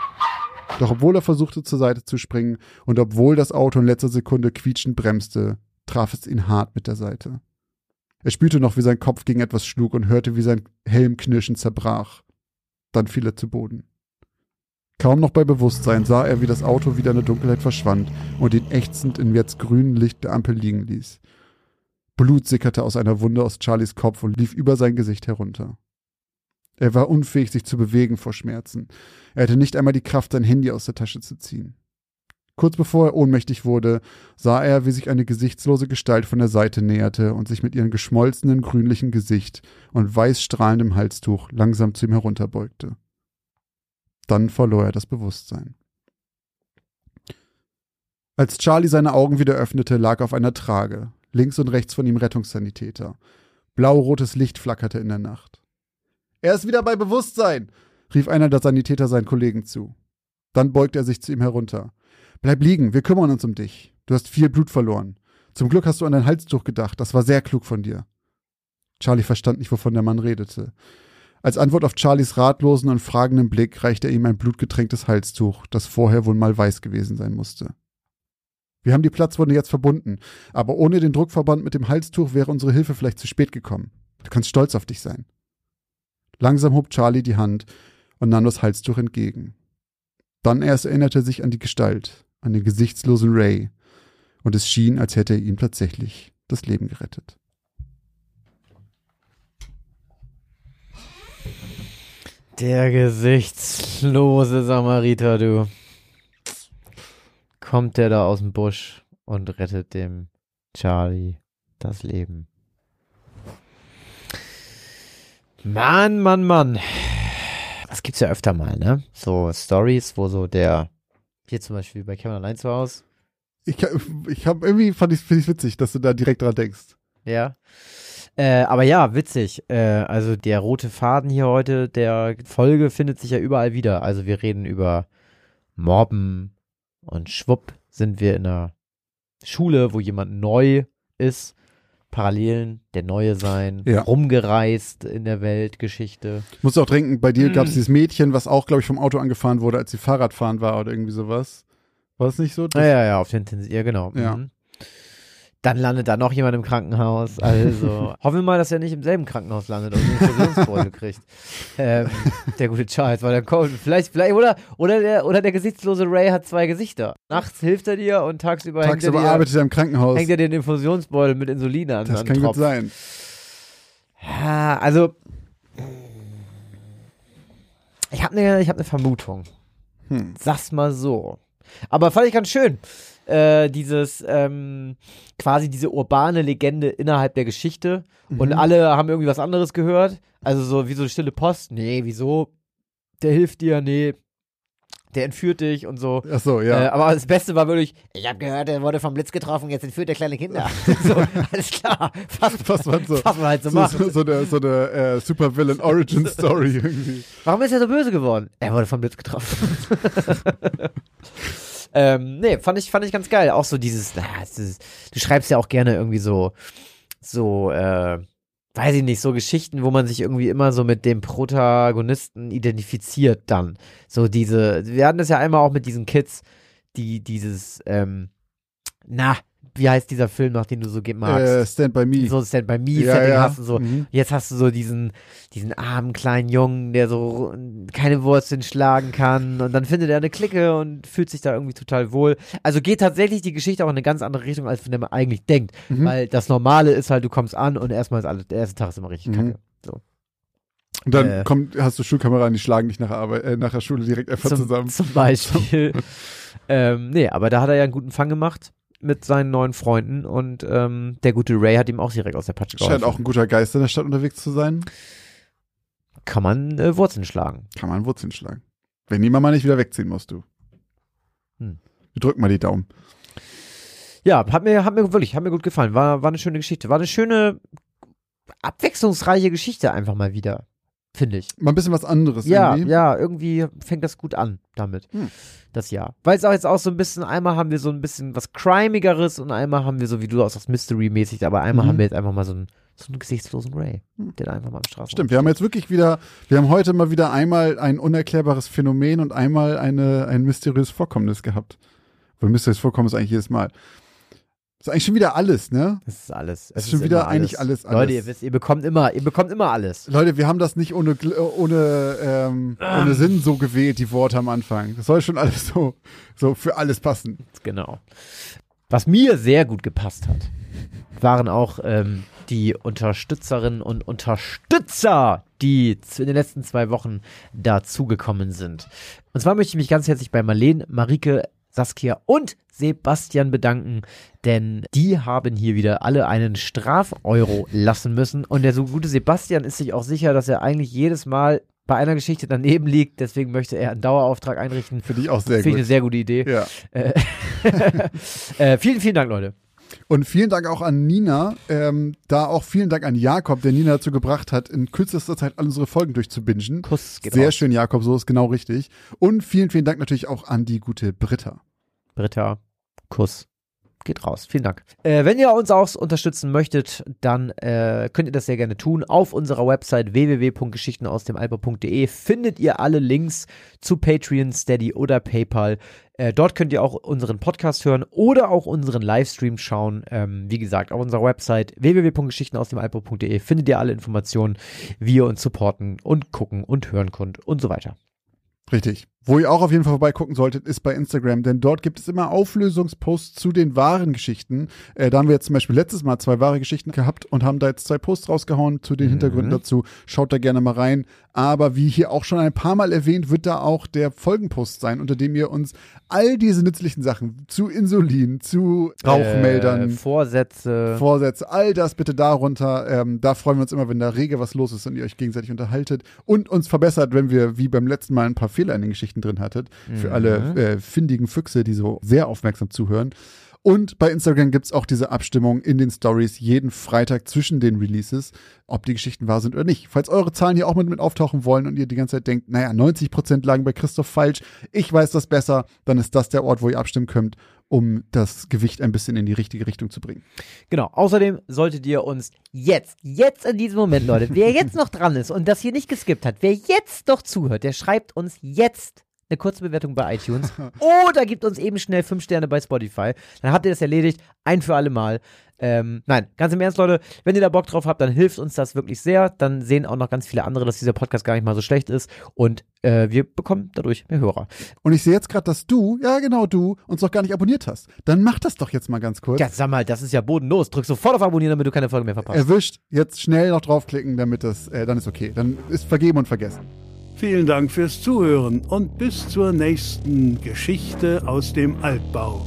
Doch obwohl er versuchte zur Seite zu springen und obwohl das Auto in letzter Sekunde quietschend bremste, traf es ihn hart mit der Seite. Er spürte noch, wie sein Kopf gegen etwas schlug und hörte, wie sein Helm knirschend zerbrach. Dann fiel er zu Boden. Kaum noch bei Bewusstsein sah er, wie das Auto wieder in der Dunkelheit verschwand und ihn ächzend im jetzt grünen Licht der Ampel liegen ließ. Blut sickerte aus einer Wunde aus Charlies Kopf und lief über sein Gesicht herunter. Er war unfähig, sich zu bewegen vor Schmerzen. Er hatte nicht einmal die Kraft, sein Handy aus der Tasche zu ziehen. Kurz bevor er ohnmächtig wurde, sah er, wie sich eine gesichtslose Gestalt von der Seite näherte und sich mit ihrem geschmolzenen grünlichen Gesicht und weiß strahlendem Halstuch langsam zu ihm herunterbeugte. Dann verlor er das Bewusstsein. Als Charlie seine Augen wieder öffnete, lag auf einer Trage, links und rechts von ihm Rettungssanitäter. Blau-rotes Licht flackerte in der Nacht. Er ist wieder bei Bewusstsein, rief einer der Sanitäter seinen Kollegen zu. Dann beugte er sich zu ihm herunter. Bleib liegen, wir kümmern uns um dich. Du hast viel Blut verloren. Zum Glück hast du an dein Halstuch gedacht, das war sehr klug von dir. Charlie verstand nicht, wovon der Mann redete. Als Antwort auf Charlies ratlosen und fragenden Blick reichte er ihm ein blutgetränktes Halstuch, das vorher wohl mal weiß gewesen sein musste. Wir haben die Platzwunde jetzt verbunden, aber ohne den Druckverband mit dem Halstuch wäre unsere Hilfe vielleicht zu spät gekommen. Du kannst stolz auf dich sein. Langsam hob Charlie die Hand und nahm das Halstuch entgegen. Dann erst erinnerte er sich an die Gestalt, an den gesichtslosen Ray, und es schien, als hätte er ihm tatsächlich das Leben gerettet. Der gesichtslose Samariter, du. Kommt der da aus dem Busch und rettet dem Charlie das Leben. Mann, Mann, Mann. Das gibt's ja öfter mal, ne? So Stories, wo so der, hier zum Beispiel bei Kevin allein zu Hause. Ich, ich habe irgendwie fand ich finde ich witzig, dass du da direkt dran denkst. Ja. Äh, aber ja, witzig. Äh, also der rote Faden hier heute der Folge findet sich ja überall wieder. Also wir reden über Mobben und schwupp sind wir in einer Schule, wo jemand neu ist. Parallelen, der Neue sein, Ja. rumgereist in der Weltgeschichte. Ich muss auch trinken, bei dir gab Mm. es dieses Mädchen, was auch, glaube ich, vom Auto angefahren wurde, als sie Fahrradfahren war oder irgendwie sowas. War das nicht so? Das- Ja, ja, ja, auf den Intensiv, ja genau. Ja. Mhm. Dann landet da noch jemand im Krankenhaus. Also (laughs) hoffen wir mal, dass er nicht im selben Krankenhaus landet und einen Infusionsbeutel kriegt. Ähm, der gute Charles, weil dann kommt vielleicht, vielleicht oder oder der oder der gesichtslose Ray hat zwei Gesichter. Nachts hilft er dir und tagsüber, Tagsüber hängt, er arbeitet er im Krankenhaus. dir, hängt er dir den Infusionsbeutel mit Insulin an. das an kann den gut Tropf. sein. Ja, also ich habe eine ich hab ne Vermutung. Hm. Sag's mal so. Aber fand ich ganz schön. Äh, dieses, ähm, quasi diese urbane Legende innerhalb der Geschichte. Und Mhm. alle haben irgendwie was anderes gehört. Also so wie so eine stille Post. Nee, wieso? Der hilft dir, nee. Der entführt dich und so. Ach so, ja. Äh, aber das Beste war wirklich, ich habe gehört, er wurde vom Blitz getroffen, jetzt entführt er kleine Kinder. (laughs) (laughs) so, alles klar. Fast, was man so, was man halt so, so, macht. so, so eine, so eine äh, Supervillain Origin (laughs) Story irgendwie. Warum ist er so böse geworden? Er wurde vom Blitz getroffen. Ähm, nee, fand ich, fand ich ganz geil. Auch so dieses, na, es ist, du schreibst ja auch gerne irgendwie so, so, äh, weiß ich nicht, so Geschichten, wo man sich irgendwie immer so mit dem Protagonisten identifiziert dann. So diese, wir hatten das ja einmal auch mit diesen Kids, die dieses, ähm, na, wie heißt dieser Film noch, den du so magst? Äh, Stand by Me. so Stand by Me ja, Setting ja. hast du so. Mhm. Jetzt hast du so diesen, diesen armen kleinen Jungen, der so keine Wurzeln schlagen kann und dann findet er eine Clique und fühlt sich da irgendwie total wohl. Also geht tatsächlich die Geschichte auch in eine ganz andere Richtung, als von der man eigentlich denkt. Mhm. Weil das Normale ist halt, du kommst an und erstmal ist alles, der erste Tag ist immer richtig Mhm. kacke. So. Und dann äh, kommt, hast du Schulkameraden, die schlagen dich nach der, Arbeit, äh, nach der Schule direkt einfach Zum, zusammen. zum Beispiel. (laughs) ähm, nee, aber da hat er ja einen guten Fang gemacht mit seinen neuen Freunden und ähm, der gute Ray hat ihm auch direkt aus der Patsche Scheint geholfen. auch ein guter Geist in der Stadt unterwegs zu sein. Kann man äh, Wurzeln schlagen. Kann man Wurzeln schlagen. Wenn niemand mal nicht wieder wegziehen musst du. Hm. Wir drücken mal die Daumen. Ja, hat mir, hat mir wirklich, hat mir gut gefallen. War, war eine schöne Geschichte. War eine schöne, abwechslungsreiche Geschichte einfach mal wieder, finde ich. Mal ein bisschen was anderes Ja, irgendwie. ja, irgendwie fängt das gut an damit, Hm. Das Jahr. Weil es auch jetzt auch so ein bisschen, einmal haben wir so ein bisschen was Crimigeres und einmal haben wir so, wie du aus das Mystery-mäßig, aber einmal Mhm. haben wir jetzt einfach mal so einen, so einen gesichtslosen Ray, Hm. der da einfach mal am Straßen. Stimmt, wir haben jetzt wirklich wieder, wir haben heute mal wieder einmal ein unerklärbares Phänomen und einmal eine, ein mysteriöses Vorkommnis gehabt. Weil mysteriöses Vorkommnis eigentlich jedes Mal. Das ist eigentlich schon wieder alles, ne? Das ist alles. Das Es ist schon wieder immer eigentlich alles, alles. Leute, ihr wisst, ihr bekommt immer, ihr bekommt immer alles. Leute, wir haben das nicht ohne, ohne, ähm, ohne Sinn so gewählt, die Worte am Anfang. Das soll schon alles so, so für alles passen. Genau. Was mir sehr gut gepasst hat, waren auch ähm, die Unterstützerinnen und Unterstützer, die in den letzten zwei Wochen dazugekommen sind. Und zwar möchte ich mich ganz herzlich bei Marlene, Marike, Saskia und Sebastian bedanken, denn die haben hier wieder alle einen Strafeuro lassen müssen. Und der so gute Sebastian ist sich auch sicher, dass er eigentlich jedes Mal bei einer Geschichte daneben liegt. Deswegen möchte er einen Dauerauftrag einrichten. Finde ich auch sehr Finde ich eine gut. sehr gute Idee. Ja. Äh, (laughs) äh, vielen, vielen Dank, Leute. Und vielen Dank auch an Nina. Ähm, da auch vielen Dank an Jakob, der Nina dazu gebracht hat, in kürzester Zeit alle unsere Folgen durchzubingen. Kuss geht Sehr schön, Jakob, so ist genau richtig. Und vielen, vielen Dank natürlich auch an die gute Britta. Britta, Kuss. Geht raus. Vielen Dank. Äh, wenn ihr uns auch unterstützen möchtet, dann äh, könnt ihr das sehr gerne tun. Auf unserer Website www.geschichtenausdemalper.de findet ihr alle Links zu Patreon, Steady oder PayPal. Äh, dort könnt ihr auch unseren Podcast hören oder auch unseren Livestream schauen. Ähm, wie gesagt, auf unserer Website www.geschichtenausdemalper.de findet ihr alle Informationen, wie ihr uns supporten und gucken und hören könnt und so weiter. Richtig. Wo ihr auch auf jeden Fall vorbeigucken solltet, ist bei Instagram, denn dort gibt es immer Auflösungsposts zu den wahren Geschichten. Äh, da haben wir jetzt zum Beispiel letztes Mal zwei wahre Geschichten gehabt und haben da jetzt zwei Posts rausgehauen zu den Mhm. Hintergründen dazu. Schaut da gerne mal rein. Aber wie hier auch schon ein paar Mal erwähnt, wird da auch der Folgenpost sein, unter dem ihr uns all diese nützlichen Sachen zu Insulin, zu Rauchmeldern, Äh, Vorsätze. Vorsätze, all das bitte darunter. Ähm, da freuen wir uns immer, wenn da rege was los ist und ihr euch gegenseitig unterhaltet und uns verbessert, wenn wir wie beim letzten Mal ein paar Fehler in den Geschichten drin hattet. Für Mhm. alle äh, findigen Füchse, die so sehr aufmerksam zuhören. Und bei Instagram gibt's auch diese Abstimmung in den Stories jeden Freitag zwischen den Releases, ob die Geschichten wahr sind oder nicht. Falls eure Zahlen hier auch mit, mit auftauchen wollen und ihr die ganze Zeit denkt, naja, 90% lagen bei Christoph falsch, ich weiß das besser, dann ist das der Ort, wo ihr abstimmen könnt, um das Gewicht ein bisschen in die richtige Richtung zu bringen. Genau. Außerdem solltet ihr uns jetzt, jetzt in diesem Moment, Leute, wer jetzt noch dran ist und das hier nicht geskippt hat, wer jetzt doch zuhört, der schreibt uns jetzt eine kurze Bewertung bei iTunes (laughs) oder gibt uns eben schnell fünf Sterne bei Spotify. Dann habt ihr das erledigt, ein für alle Mal. Ähm, nein, ganz im Ernst, Leute, wenn ihr da Bock drauf habt, dann hilft uns das wirklich sehr. Dann sehen auch noch ganz viele andere, dass dieser Podcast gar nicht mal so schlecht ist und äh, wir bekommen dadurch mehr Hörer. Und ich sehe jetzt gerade, dass du, ja genau du, uns noch gar nicht abonniert hast. Dann mach das doch jetzt mal ganz kurz. Ja, sag mal, das ist ja bodenlos. Drück sofort auf Abonnieren, damit du keine Folge mehr verpasst. Erwischt, jetzt schnell noch draufklicken, damit das, äh, dann ist okay. Dann ist vergeben und vergessen. Vielen Dank fürs Zuhören und bis zur nächsten Geschichte aus dem Altbau.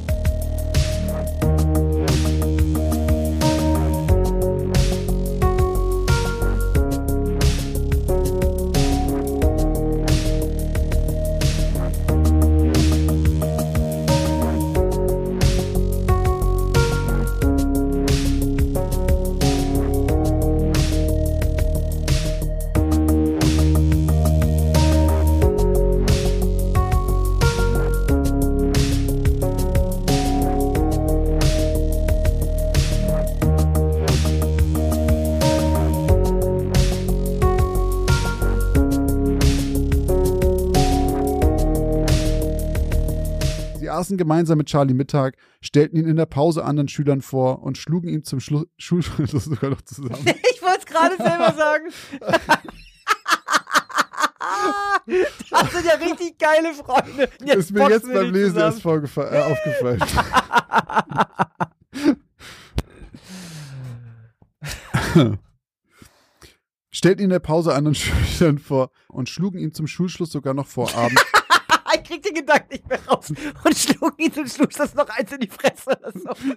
Aßen gemeinsam mit Charlie Mittag, stellten ihn in der Pause anderen Schülern vor und schlugen ihn zum Schlu (laughs) Schulschluss sogar noch zusammen. (laughs) Ich wollte es gerade selber sagen. (laughs) Das sind ja richtig geile Freunde. Jetzt ist mir jetzt beim Lesen erst äh, aufgefallen. Stellten ihn in der Pause anderen Schülern vor und schlugen ihn zum Schulschluss sogar noch vor Abend. Ich krieg den Gedanken nicht mehr raus und schlug ihn zum Schluss das noch eins in die Fresse. so.